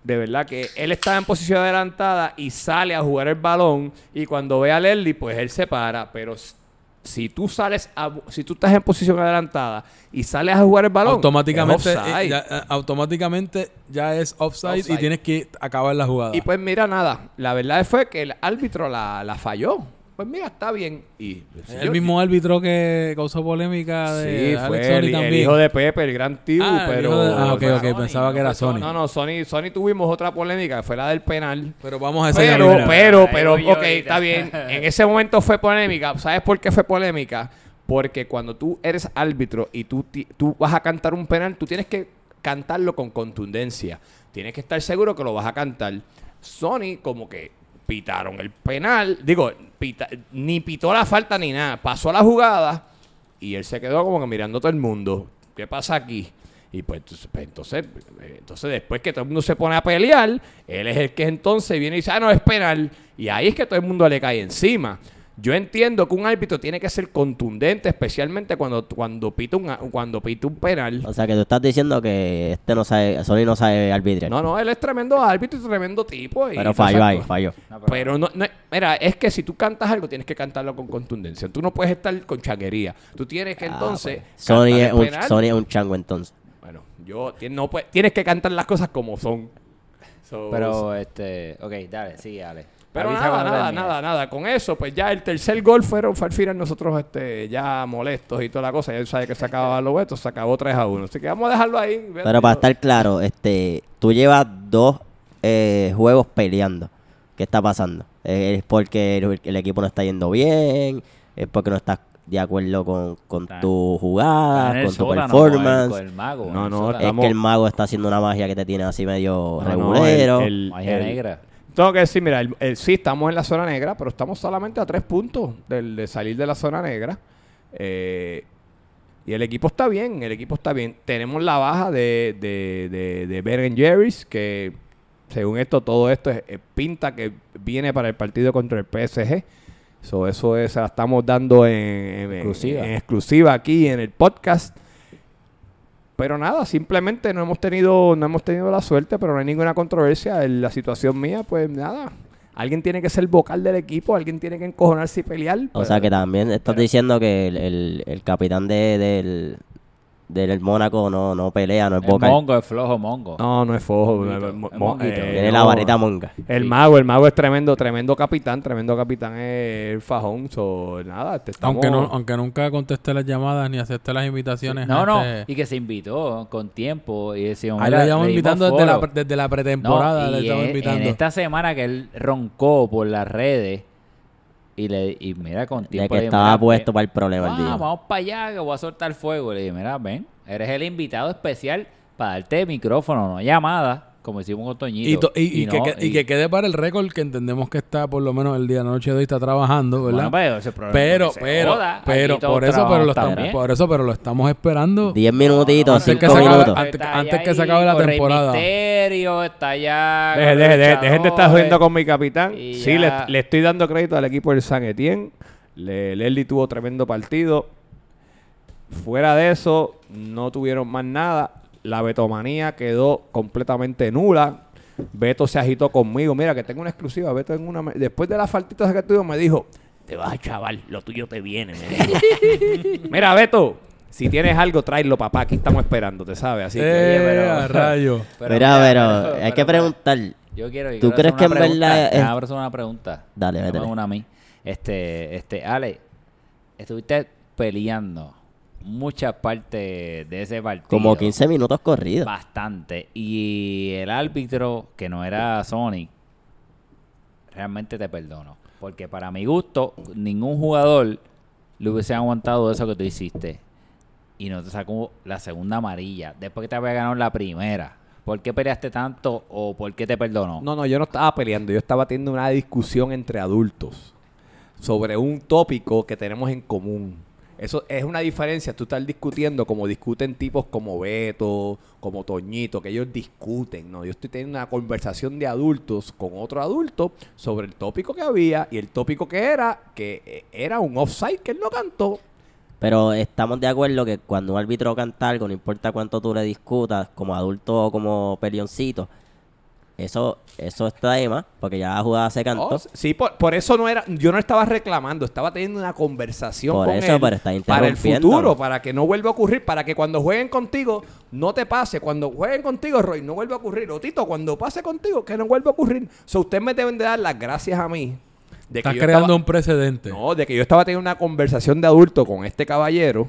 de verdad que él estaba en posición adelantada y sale a jugar el balón. Y cuando ve a Leslie, pues él se para. Pero si tú sales, a, si tú estás en posición adelantada y sales a jugar el balón, automáticamente, es offside. eh, ya, eh, automáticamente ya es offside, Offside. y tienes que acabar la jugada. Y pues mira, nada, la verdad fue que el árbitro la, la falló. Pues mira, está bien. Y el mismo árbitro que causó polémica de Sí, Alex fue Sony el, el también. hijo de Pepe, el gran tío, Ah, el pero... de- ah, ok, ok, Sony, pensaba que era Sony. No, no, Sony, Sony tuvimos otra polémica, fue la del penal. Pero vamos a esa Pero, pero, pero, yo ok, ahorita. está bien. En ese momento fue polémica. ¿Sabes por qué fue polémica? Porque cuando tú eres árbitro y tú, ti- tú vas a cantar un penal, tú tienes que cantarlo con contundencia. Tienes que estar seguro que lo vas a cantar. Sony como que pitaron el penal. Digo, ni pitó la falta ni nada. Pasó la jugada y él se quedó como que mirando a todo el mundo. ¿Qué pasa aquí? Y pues entonces, pues, entonces, eh, entonces después que todo el mundo se pone a pelear, él es el que entonces viene y dice, ah, no, es penal. Y ahí es que todo el mundo le cae encima. Yo entiendo que un árbitro tiene que ser contundente, especialmente cuando, cuando pita un, cuando pita un penal. O sea que tú estás diciendo que este no sabe, Sony no sabe arbitrar. No, no, él es tremendo árbitro y tremendo tipo. y- pero falló ahí, falló. No, Pero no, no- mira, es que si tú cantas algo, tienes que cantarlo con contundencia. Tú no puedes estar con chaguería. Tú tienes que Ah, entonces. pues. Sony es, un. Sony es un chango entonces. Bueno, yo no puedes- tienes que cantar las cosas como son. So- Pero, este, ok, dale, sigue, Ale. Pero Avisa nada, nada, nada, nada. Con eso, pues ya el tercer gol fueron, fue al final nosotros este, ya molestos y toda la cosa. Ya él sabe que se acababan los vetos, se acabó 3 a 1. Así que vamos a dejarlo ahí. Pero para estar claro, este, tú llevas dos eh, juegos peleando. ¿Qué está pasando? Eh, ¿Es porque el, el equipo no está yendo bien? ¿Es porque no estás de acuerdo con, con tu jugada, con tu performance? Con el, con el mago. No, no. Es estamos- que el mago está haciendo una magia que te tiene así medio No, no, regulero. el- el- Magia el- negra. Tengo que decir, mira, el, el- sí estamos en la zona negra, pero estamos solamente a tres puntos del, de salir de la zona negra. Eh, y el equipo está bien, el equipo está bien. Tenemos la baja de, de, de, de Ben Jerry's, que según esto, todo esto es, es pinta que viene para el partido contra el PSG. So, eso es, se la estamos dando en, en- Exclusiva. en exclusiva aquí en el podcast. Pero nada, simplemente no hemos tenido, no hemos tenido la suerte, pero no hay ninguna controversia. En la situación mía, pues nada. Alguien tiene que ser vocal del equipo, alguien tiene que encojonarse y pelear. O pues, sea que también estás pero- diciendo que el, el- el capitán de, del, del Mónaco no, no pelea, no es vocal. mongo, es flojo mongo. No, no es eh, Tiene la varita monga. El Sí. mago, el mago es tremendo, tremendo capitán, tremendo capitán es el fajón. So, nada, te estamos... Aunque, no, aunque nunca contesté las llamadas ni acepté las invitaciones. No, no, este- y que se invitó con tiempo y decimos, Ahí lo llevamos invitando desde la, desde la pretemporada. No, y invitando. en esta semana que él roncó por las redes y le y mira con De tiempo que le dije, estaba mira, puesto ven, para el problema el ah, día. vamos para allá que voy a soltar fuego. Le dije, mira, ven, eres el invitado especial para darte micrófono, no llamada, como hicimos con Toñito. Y, to- y- y no, que, que- y que quede para el récord que entendemos que está por lo menos el día de la noche de hoy está trabajando, ¿verdad? Bueno, pero ese pero, pero, joda, pero, por eso, pero lo estamos, también. por eso, pero lo estamos esperando. Diez minutitos, antes que cinco se acabe- minutos. antes- Está antes que se acabe la temporada. Misterio, está allá. Deje, deje, deje, dejen de estar luchadores. con mi capitán. Sí, le, estoy dando crédito al equipo del San Etienne. Le, Leslie tuvo tremendo partido. Fuera de eso, no tuvieron más nada. La betomanía quedó completamente nula. Beto se agitó conmigo. Mira, que tengo una exclusiva. Beto en una... Después de la faltita que tuvo, me dijo... Te vas, chaval. Lo tuyo te viene, me dijo. Mira, Beto. Si tienes algo, tráelo, papá. Aquí estamos esperándote, ¿sabes? Así que... Eh, pero- a rayo. Pero Mira, pero, pero- hay que preguntar. Yo quiero. yo ¿Tú quiero crees que una en pregunta. verdad es- una pregunta. Dale, Dame métele. una a mí. Este, este, Ale, estuviste peleando muchas partes de ese partido. Como 15 minutos corridos. Bastante. Y el árbitro, que no era Sony, realmente te perdono. Porque para mi gusto, ningún jugador le hubiese aguantado eso que tú hiciste. Y no te sacó la segunda amarilla. Después que te había ganado la primera. ¿Por qué peleaste tanto o por qué te perdonó? No, no, yo no estaba peleando, yo estaba teniendo una discusión entre adultos sobre un tópico que tenemos en común. Eso es una diferencia, tú estás discutiendo como discuten tipos como Beto, como Toñito, que ellos discuten, ¿no? Yo estoy teniendo una conversación de adultos con otro adulto sobre el tópico que había y el tópico que era, que eh, era un offside que él no cantó. Pero estamos de acuerdo que cuando un árbitro canta algo, no importa cuánto tú le discutas, como adulto o como pelioncito, eso, eso está de más, porque ya la jugada se cantó. Oh, sí, por, por eso no era, yo no estaba reclamando, estaba teniendo una conversación Por con eso, él pero está para el futuro, para que no vuelva a ocurrir, para que cuando jueguen contigo no te pase, cuando jueguen contigo, Roy, no vuelva a ocurrir. O Tito, cuando pase contigo, que no vuelva a ocurrir. So, ustedes me deben de dar las gracias a mí. De Estás yo creando estaba- un precedente. No, de que yo estaba teniendo una conversación de adulto con este caballero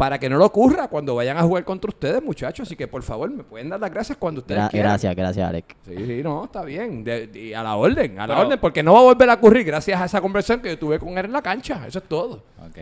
para que no lo ocurra cuando vayan a jugar contra ustedes, muchachos. Así que, por favor, me pueden dar las gracias cuando ustedes Gra- quieran. gracias, gracias, Alex. Sí, sí, no, está bien. De- de- a la orden, a la Pero- orden, porque no va a volver a ocurrir gracias a esa conversación que yo tuve con él en la cancha. Eso es todo. Ok.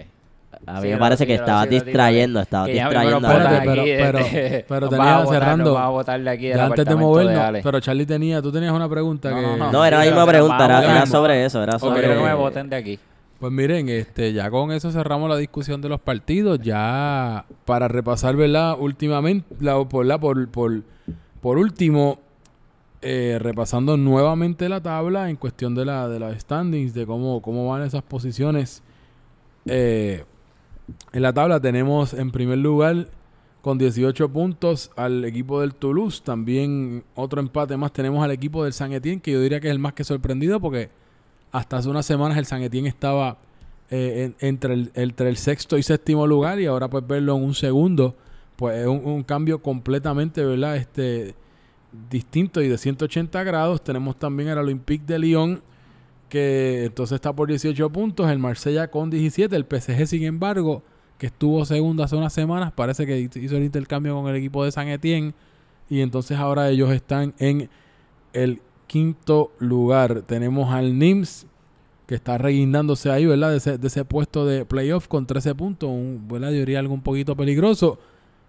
A mí Sí, me no, parece sí, que no, estabas sí, no, distrayendo, me distrayendo. pero- pero- pero tenía cerrando- antes de movernos, pero Charlie tenía, tú tenías una pregunta No, que... no, no. No, era la misma pregunta, era, sobre eso, era No sobre... quiero que me voten de aquí. Pues miren, este, ya con eso cerramos la discusión de los partidos. Ya para repasar, ¿verdad? Últimamente, la, por, la, por, por, por último, eh, repasando nuevamente la tabla en cuestión de la de las standings, de cómo, cómo van esas posiciones. Eh, en la tabla tenemos en primer lugar con 18 puntos al equipo del Toulouse. También otro empate más tenemos al equipo del San Etienne, que yo diría que es el más que sorprendido porque hasta hace unas semanas el San Etienne estaba eh, en- entre, el, el sexto y séptimo lugar y ahora pues verlo en un segundo, pues es un, cambio completamente, ¿verdad? Este distinto y de 180 grados. Tenemos también al Olympique de Lyon, que entonces está por 18 puntos, el Marsella con 17, el PSG sin embargo, que estuvo segundo hace unas semanas, parece que hizo el intercambio con el equipo de San Etienne y entonces ahora ellos están en el quinto lugar. Tenemos al Nims que está reguindándose ahí, ¿verdad? De ese, de ese puesto de playoff con 13 puntos, un, ¿verdad? Yo diría algo un poquito peligroso.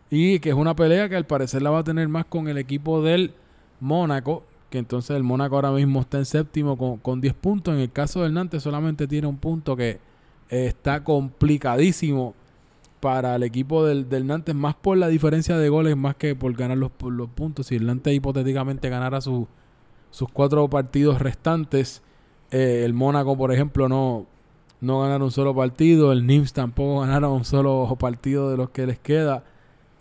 Y que es una pelea que al parecer la va a tener más con el equipo del Mónaco, que entonces el Mónaco ahora mismo está en séptimo con, con 10 puntos. En el caso del Nantes solamente tiene un punto que está complicadísimo para el equipo del, del Nantes, más por la diferencia de goles, más que por ganar los, los puntos. Si el Nantes hipotéticamente ganara su- sus cuatro partidos restantes, eh, el Mónaco, por ejemplo, no, no ganaron un solo partido, el Nims tampoco ganaron un solo partido de los que les queda.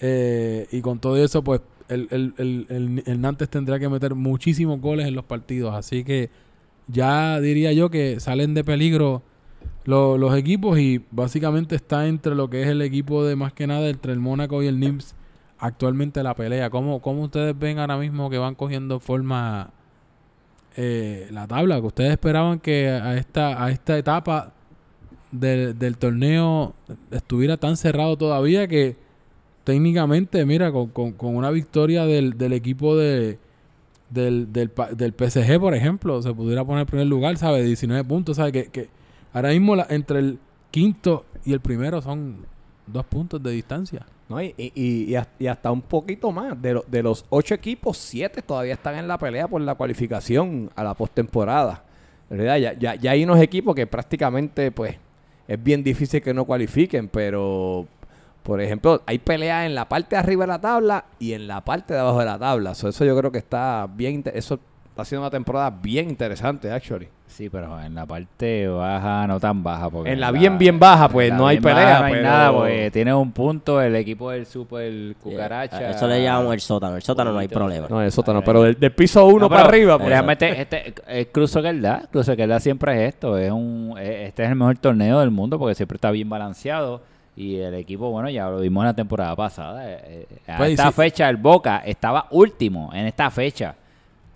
Eh, y con todo eso, pues el, el, el, el- Nantes tendrá que meter muchísimos goles en los partidos. Así que ya diría yo que salen de peligro lo- los equipos y básicamente está entre lo que es el equipo de más que nada, entre el Mónaco y el Nims actualmente la pelea. ¿Cómo, cómo ustedes ven ahora mismo que van cogiendo forma eh, la tabla? Que ustedes esperaban que a esta, a esta etapa del, del torneo estuviera tan cerrado todavía que técnicamente, mira, con, con- con una victoria del, del equipo de del, del, del PSG, por ejemplo, se pudiera poner en primer lugar, ¿sabes? 19 puntos, ¿sabes? Que, que ahora mismo la- entre el quinto y el primero son dos puntos de distancia. ¿No? Y, y- y- y has- y hasta un poquito más. De, lo- de los ocho equipos, siete todavía están en la pelea por la cualificación a la postemporada. Ya, ya, hay unos equipos que prácticamente, pues, es bien difícil que no cualifiquen, pero, por ejemplo, hay peleas en la parte de arriba de la tabla y en la parte de abajo de la tabla. So, eso yo creo que está bien, eso está siendo una temporada bien interesante, actually. Sí, pero en la parte baja, no tan baja. Porque En la bien, bien baja, pues, no hay pelea, baja No hay pero- nada, porque tiene un punto el equipo del Super Cucaracha. Eso le llamamos el sótano. El sótano no hay problema. No, eso no, pero del, del piso uno No, para arriba, pues. Realmente, este, el Cruzo que él da, Cruzo que él da siempre es esto. Es un, eh, este es el mejor torneo del mundo porque siempre está bien balanceado. Y el equipo, bueno, ya lo vimos en la temporada pasada. eh, eh, a Pues, esta sí. fecha, el Boca estaba último en esta fecha.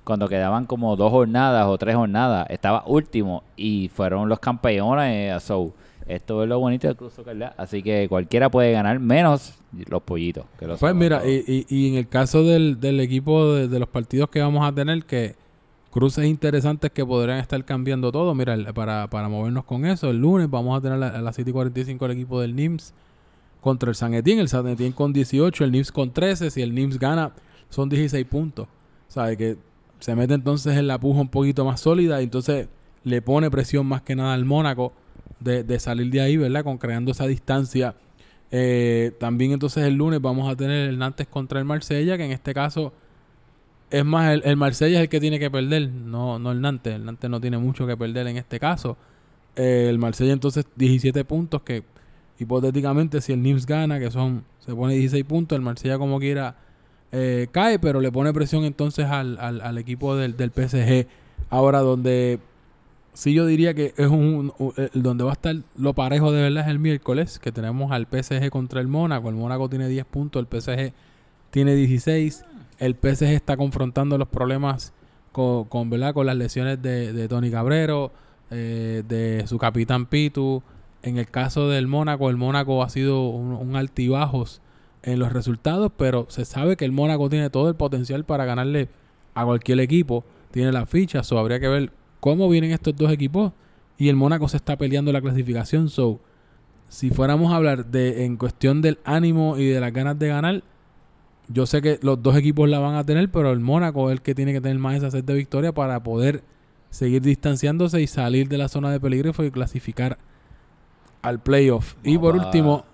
Cuando quedaban como dos jornadas o tres jornadas, estaba último y fueron los campeones. eh, so, esto es lo bonito del él da. Así que cualquiera puede ganar, menos los pollitos. Que Pues mira, y, y- y en el caso del, del equipo de, de los partidos que vamos a tener, que cruces interesantes que podrían estar cambiando todo, mira, para, para movernos con eso, el lunes vamos a tener a, a las 7 y 45 el equipo del NIMS contra el San Etienne, el San Etienne con 18, el NIMS con 13, si el NIMS gana son 16 puntos, sabe que se mete entonces en la puja un poquito más sólida y entonces le pone presión más que nada al Mónaco de, de salir de ahí, ¿verdad? Con creando esa distancia eh, también entonces el lunes vamos a tener el Nantes contra el Marsella, que en este caso es más el, el Marsella es el que tiene que perder, no, no el Nantes. El Nantes no tiene mucho que perder en este caso. Eh, el Marsella entonces 17 puntos que hipotéticamente si el Nims gana, que son se pone 16 puntos, el Marsella como quiera eh, cae, pero le pone presión entonces al, al, al equipo del, del PSG. Ahora donde sí yo diría que es un, el donde va a estar lo parejo de verdad es el miércoles, que tenemos al PSG contra el Mónaco. El Mónaco tiene 10 puntos, el PSG tiene 16. El PSG está confrontando los problemas con, con, ¿verdad? con las lesiones de, de Tony Cabrero, eh, de su capitán Pitu. En el caso del Mónaco, el Mónaco ha sido un altibajos en los resultados, pero se sabe que el Mónaco tiene todo el potencial para ganarle a cualquier equipo. Tiene la ficha, so habría que ver cómo vienen estos dos equipos. Y el Mónaco se está peleando la clasificación. So, si fuéramos a hablar de en cuestión del ánimo y de las ganas de ganar, yo sé que los dos equipos la van a tener, pero el Mónaco es el que tiene que tener más esa sed de victoria para poder seguir distanciándose y salir de la zona de peligro y clasificar al playoff. Y por último,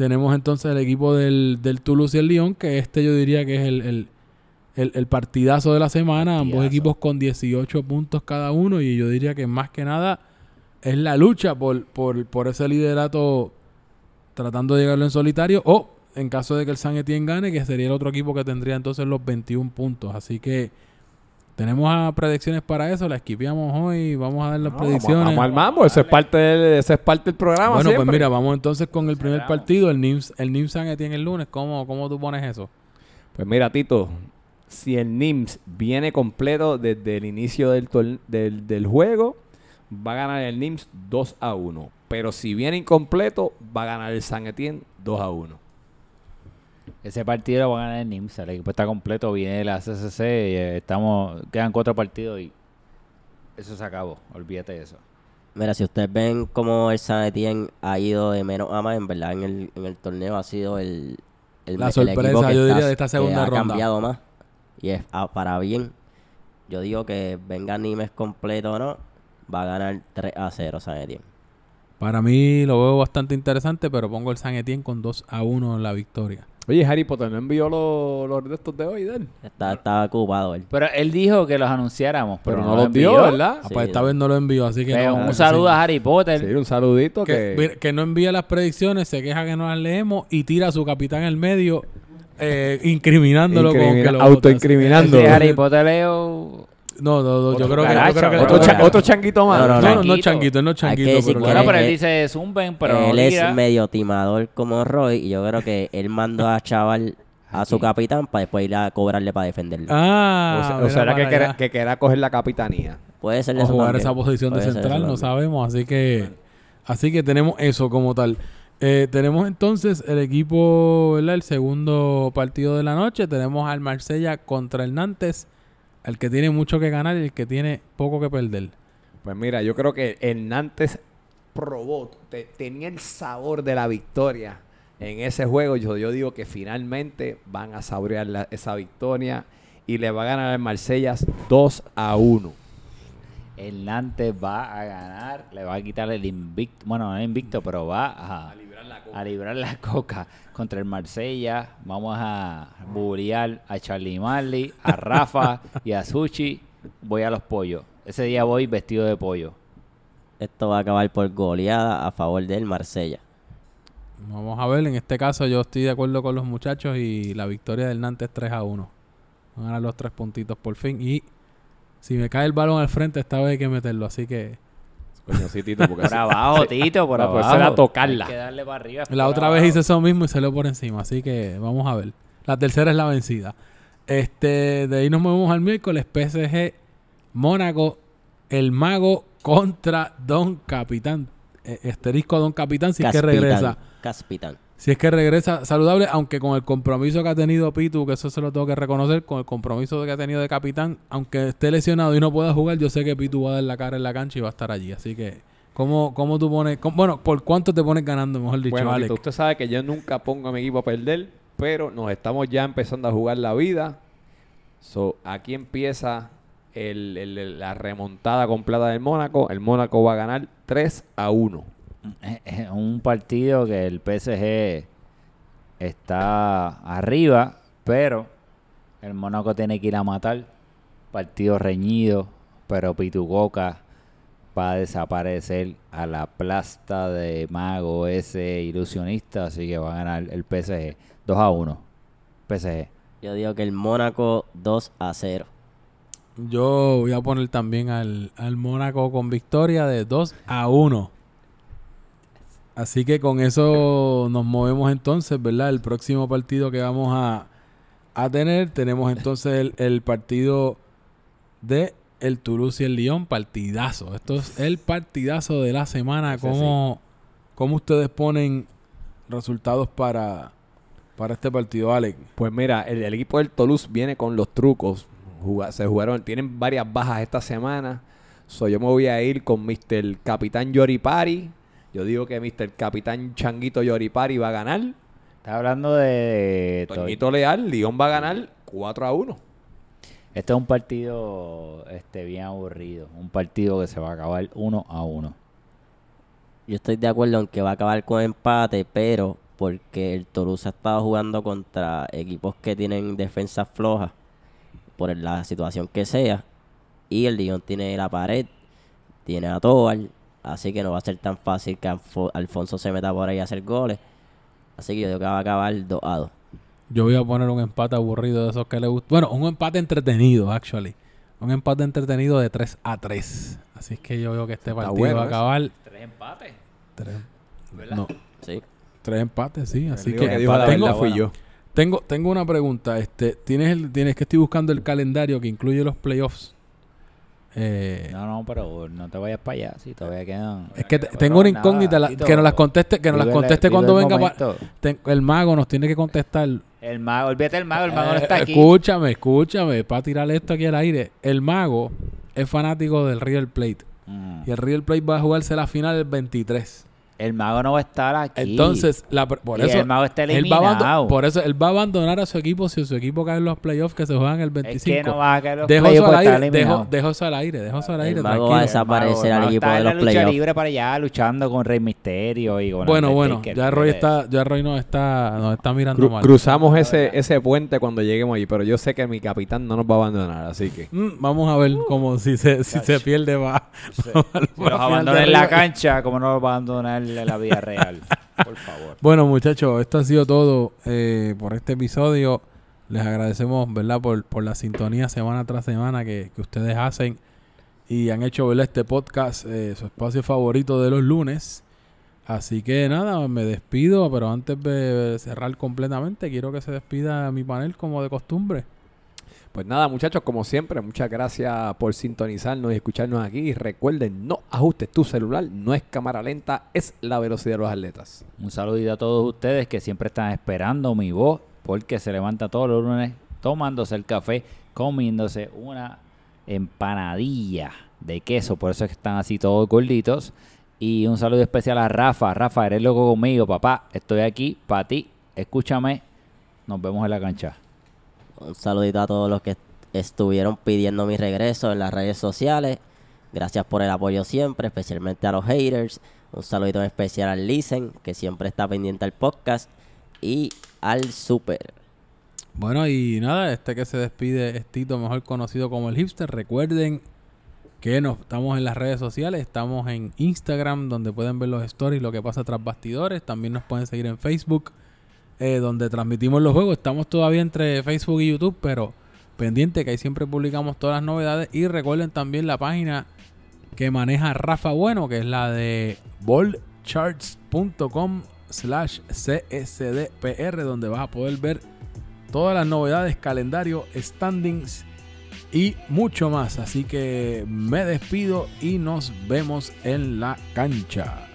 tenemos entonces el equipo del, del Toulouse y el Lyon, que este yo diría que es el, el, el, el partidazo de la semana. Ambos equipos con 18 puntos cada uno. Y yo diría que más que nada es la lucha por, por, por ese liderato tratando de llegarlo en solitario. O en caso de que el San Etienne gane, que sería el otro equipo que tendría entonces los 21 puntos. Así que tenemos ah, predicciones para eso. La esquipeamos hoy. Vamos a dar las No, predicciones. Vamos, al mambo, eso es parte del, eso es parte del programa. Bueno, pues mira, vamos entonces con el primer partido, el NIMS, el NIMS San Etienne el lunes. ¿Cómo, ¿Cómo tú pones eso? Pues mira, Tito, si el NIMS viene completo desde el inicio del, del, del juego, va a ganar el NIMS 2 a 1. Pero si viene incompleto, va a ganar el San Etienne 2 a 1. Ese partido lo va a ganar el NIMS. El equipo está completo, viene la CCC. y, eh, estamos, quedan cuatro partidos y eso se acabó. Olvídate de eso. Mira, si ustedes ven cómo el San Etienne ha ido de menos a más, en verdad en el, en el torneo ha sido el, el La el sorpresa, equipo que yo está- diría, de esta que ha ronda. cambiado más. Y es ah, para bien. Yo digo que venga Nimes completo o no, va a ganar 3 a 0 San Etienne. Para mí lo veo bastante interesante, pero pongo el San Etienne con 2 a 1 en la victoria. Oye, Harry Potter no envió los, los de estos de hoy, de él? Está, está ocupado él. Pero él dijo que los anunciáramos, pero, Pero, no los dio, envió. ¿verdad? Ah, Sí, pues esta no. vez no lo envío, así que no. un saludo a Harry Potter. Sí, un saludito Que, que... no envía las predicciones, se queja que no las leemos y tira a su capitán al medio, eh, incriminándolo con Incrimina- que lo autoincriminando. vota. Sí, Así- Harry Potter Leo. No, no, no, yo creo que, yo caracha, creo que otro, changuito más. No, no, no, no, no, Changuito. no changuito, decir pero que Bueno, no. pero él dice zumben, pero no él es medio timador como Roy y yo creo que él mandó a Chaval a su capitán para después ir a cobrarle para defenderlo. Ah, o sea- que, quiera, allá. que quiera coger la capitanía. Puede ser o eso jugar también. esa posición de Puede central, no sabemos, así que así que tenemos eso como tal. Eh, tenemos entonces el equipo, ¿verdad? El segundo partido de la noche, tenemos al Marsella contra el Nantes, el que tiene mucho que ganar y el que tiene poco que perder. Pues mira, yo creo que el Nantes probó, te- tenía el sabor de la victoria en ese juego. Yo, yo digo que finalmente van a saborear la- esa victoria y le va a ganar al Marsellas 2 a 1. El Nantes va a ganar, le va a quitar el invicto, bueno, no el invicto, pero va a, a librar la coca contra el Marsella. Vamos a bullear a Charlie Marley, a Rafa y a Sushi. Voy a los pollos. Ese día voy vestido de pollo. Esto va a acabar por goleada a favor del Marsella. Vamos a ver, en este caso yo estoy de acuerdo con los muchachos y la victoria del Nantes 3 a 1. Van a ganar los tres puntitos por fin y si me cae el balón al frente esta vez hay que meterlo, así que Coño, sí, Tito, porque Por abajo, Tito, por No, pues abajo. será tocarla. Hay que darle para arriba. La otra abajo. vez hice eso mismo y salió por encima, así que vamos a ver. La tercera es la vencida. Este, de ahí nos movemos al miércoles, PSG, Mónaco, el mago contra Don Capitán. Eh, Esterisco Don Capitán, si es que regresa. Caspitán. Si es que regresa saludable, aunque con el compromiso que ha tenido Pitu, que eso se lo tengo que reconocer, con el compromiso que ha tenido de capitán, aunque esté lesionado y no pueda jugar, yo sé que Pitu va a dar la cara en la cancha y va a estar allí. Así que, ¿cómo, cómo tú pones? cómo- bueno, ¿por cuánto te pones ganando, mejor dicho, Bueno, Alex? Usted sabe que yo nunca pongo a mi equipo a perder, pero nos estamos ya empezando a jugar la vida. So, aquí empieza el- el- el- la remontada completa del Mónaco. El Mónaco va a ganar 3 a 1. Un partido que el PSG está arriba, pero el Mónaco tiene que ir a matar. Partido reñido, pero Pitucoca va a desaparecer a la plasta de mago ese ilusionista, así que va a ganar el PSG 2 a 1. PSG. Yo digo que el Mónaco 2 a 0. Yo voy a poner también al, al Mónaco con victoria de 2 a 1. Así que con eso nos movemos entonces, ¿verdad? El próximo partido que vamos a, a tener, tenemos entonces el, el partido de el Toulouse y el Lyon, partidazo. Esto es el partidazo de la semana. ¿Cómo, cómo ustedes ponen resultados para, para este partido, Alex? Pues mira, el, el equipo del Toulouse viene con los trucos. Juga- se jugaron, tienen varias bajas esta semana. So, yo me voy a ir con Mr. Capitán Yoripari. Yo digo que Mr. Capitán Changuito Yoripari va a ganar. Está hablando de... Toñito Leal, Lyon va a ganar 4 a 1. Este es un partido este, bien aburrido. Un partido que se va a acabar 1 a 1. Yo estoy de acuerdo en que va a acabar con empate, pero porque el Toulouse ha estado jugando contra equipos que tienen defensas flojas por la situación que sea. Y el Lyon tiene la pared, tiene a Tobal, así que no va a ser tan fácil que Alfo- Alfonso se meta por ahí a hacer goles. Así que yo digo que va a acabar 2 a 2. Yo voy a poner un empate aburrido de esos que le gustan. Bueno, un empate entretenido, actually. Un empate entretenido de 3 a 3. Así es que yo veo que este partido bueno va a eso. acabar. Tres empates. Tres, ¿Verdad? no, Sí. tres empates, sí. Así que, la tengo, fui yo. tengo, tengo una pregunta. Este, ¿tienes, el, tienes que estoy buscando el calendario que incluye los playoffs. Eh, No, no, pero no te vayas para allá. Si todavía quedan. es que te- tengo una nada, incógnita la- que nos las conteste, que nos las el- conteste cuando el venga. pa- ten- el mago nos tiene que contestar. El mago, olvídate del mago, el mago no Eh, está aquí. Escúchame, escúchame, para tirarle esto aquí al aire. El mago es fanático del River Plate. Mm. Y el River Plate va a jugarse la final el 23. El mago no va a estar aquí. Entonces, la, por Y eso, el mago está eliminado. por eso él va a abandonar a su equipo si su equipo cae en los playoffs que se juegan el es 25. que no va a caer los dejo playoffs eso al aire, dejo, dejo eso al aire, dejo eso al El aire, mago tranquilo. va a desaparecer El al equipo de los la lucha playoffs. libre para allá luchando con Rey Misterio y con Bueno, bueno, ya Roy está, ya Roy nos está, nos está mirando Cru- mal. cruzamos ese, ese puente cuando lleguemos allí, pero yo sé que mi capitán no nos va a abandonar, así que. Mm, vamos a ver cómo si se, si se pierde va. va Si los abandona en la cancha, ¿cómo no los va a abandonar en la vida real? Por favor. Bueno, muchachos, esto ha sido todo eh, por este episodio. Les agradecemos, ¿verdad? Por, por la sintonía semana tras semana que, que ustedes hacen y han hecho, ¿verdad? Este podcast, eh, su espacio favorito de los lunes. Así que nada, me despido, pero antes de cerrar completamente, quiero que se despida mi panel como de costumbre. Pues nada, muchachos, como siempre, muchas gracias por sintonizarnos y escucharnos aquí. Y recuerden, no ajustes tu celular, no es cámara lenta, es la velocidad de los atletas. Un saludito a todos ustedes que siempre están esperando mi voz porque se levanta todos los lunes tomándose el café, comiéndose una empanadilla de queso, por eso es que están así todos gorditos. Y un saludo especial a Rafa. Rafa, eres loco conmigo, papá. Estoy aquí para ti. Escúchame. Nos vemos en la cancha. Un saludito a todos los que estuvieron pidiendo mi regreso en las redes sociales. Gracias por el apoyo siempre, especialmente a los haters. Un saludito en especial al Listen, que siempre está pendiente al podcast. Y al Super. Bueno, y nada, este que se despide es Tito, mejor conocido como el hipster. Recuerden que nos estamos en las redes sociales, estamos en Instagram, donde pueden ver los stories, lo que pasa tras bastidores. También nos pueden seguir en Facebook, eh, donde transmitimos los juegos. Estamos todavía entre Facebook y YouTube, pero pendiente que ahí siempre publicamos todas las novedades. Y recuerden también la página que maneja Rafa Bueno, que es la de ballcharts.com slash csdpr, donde vas a poder ver todas las novedades, calendario, standings y mucho más. Así que me despido y nos vemos en la cancha.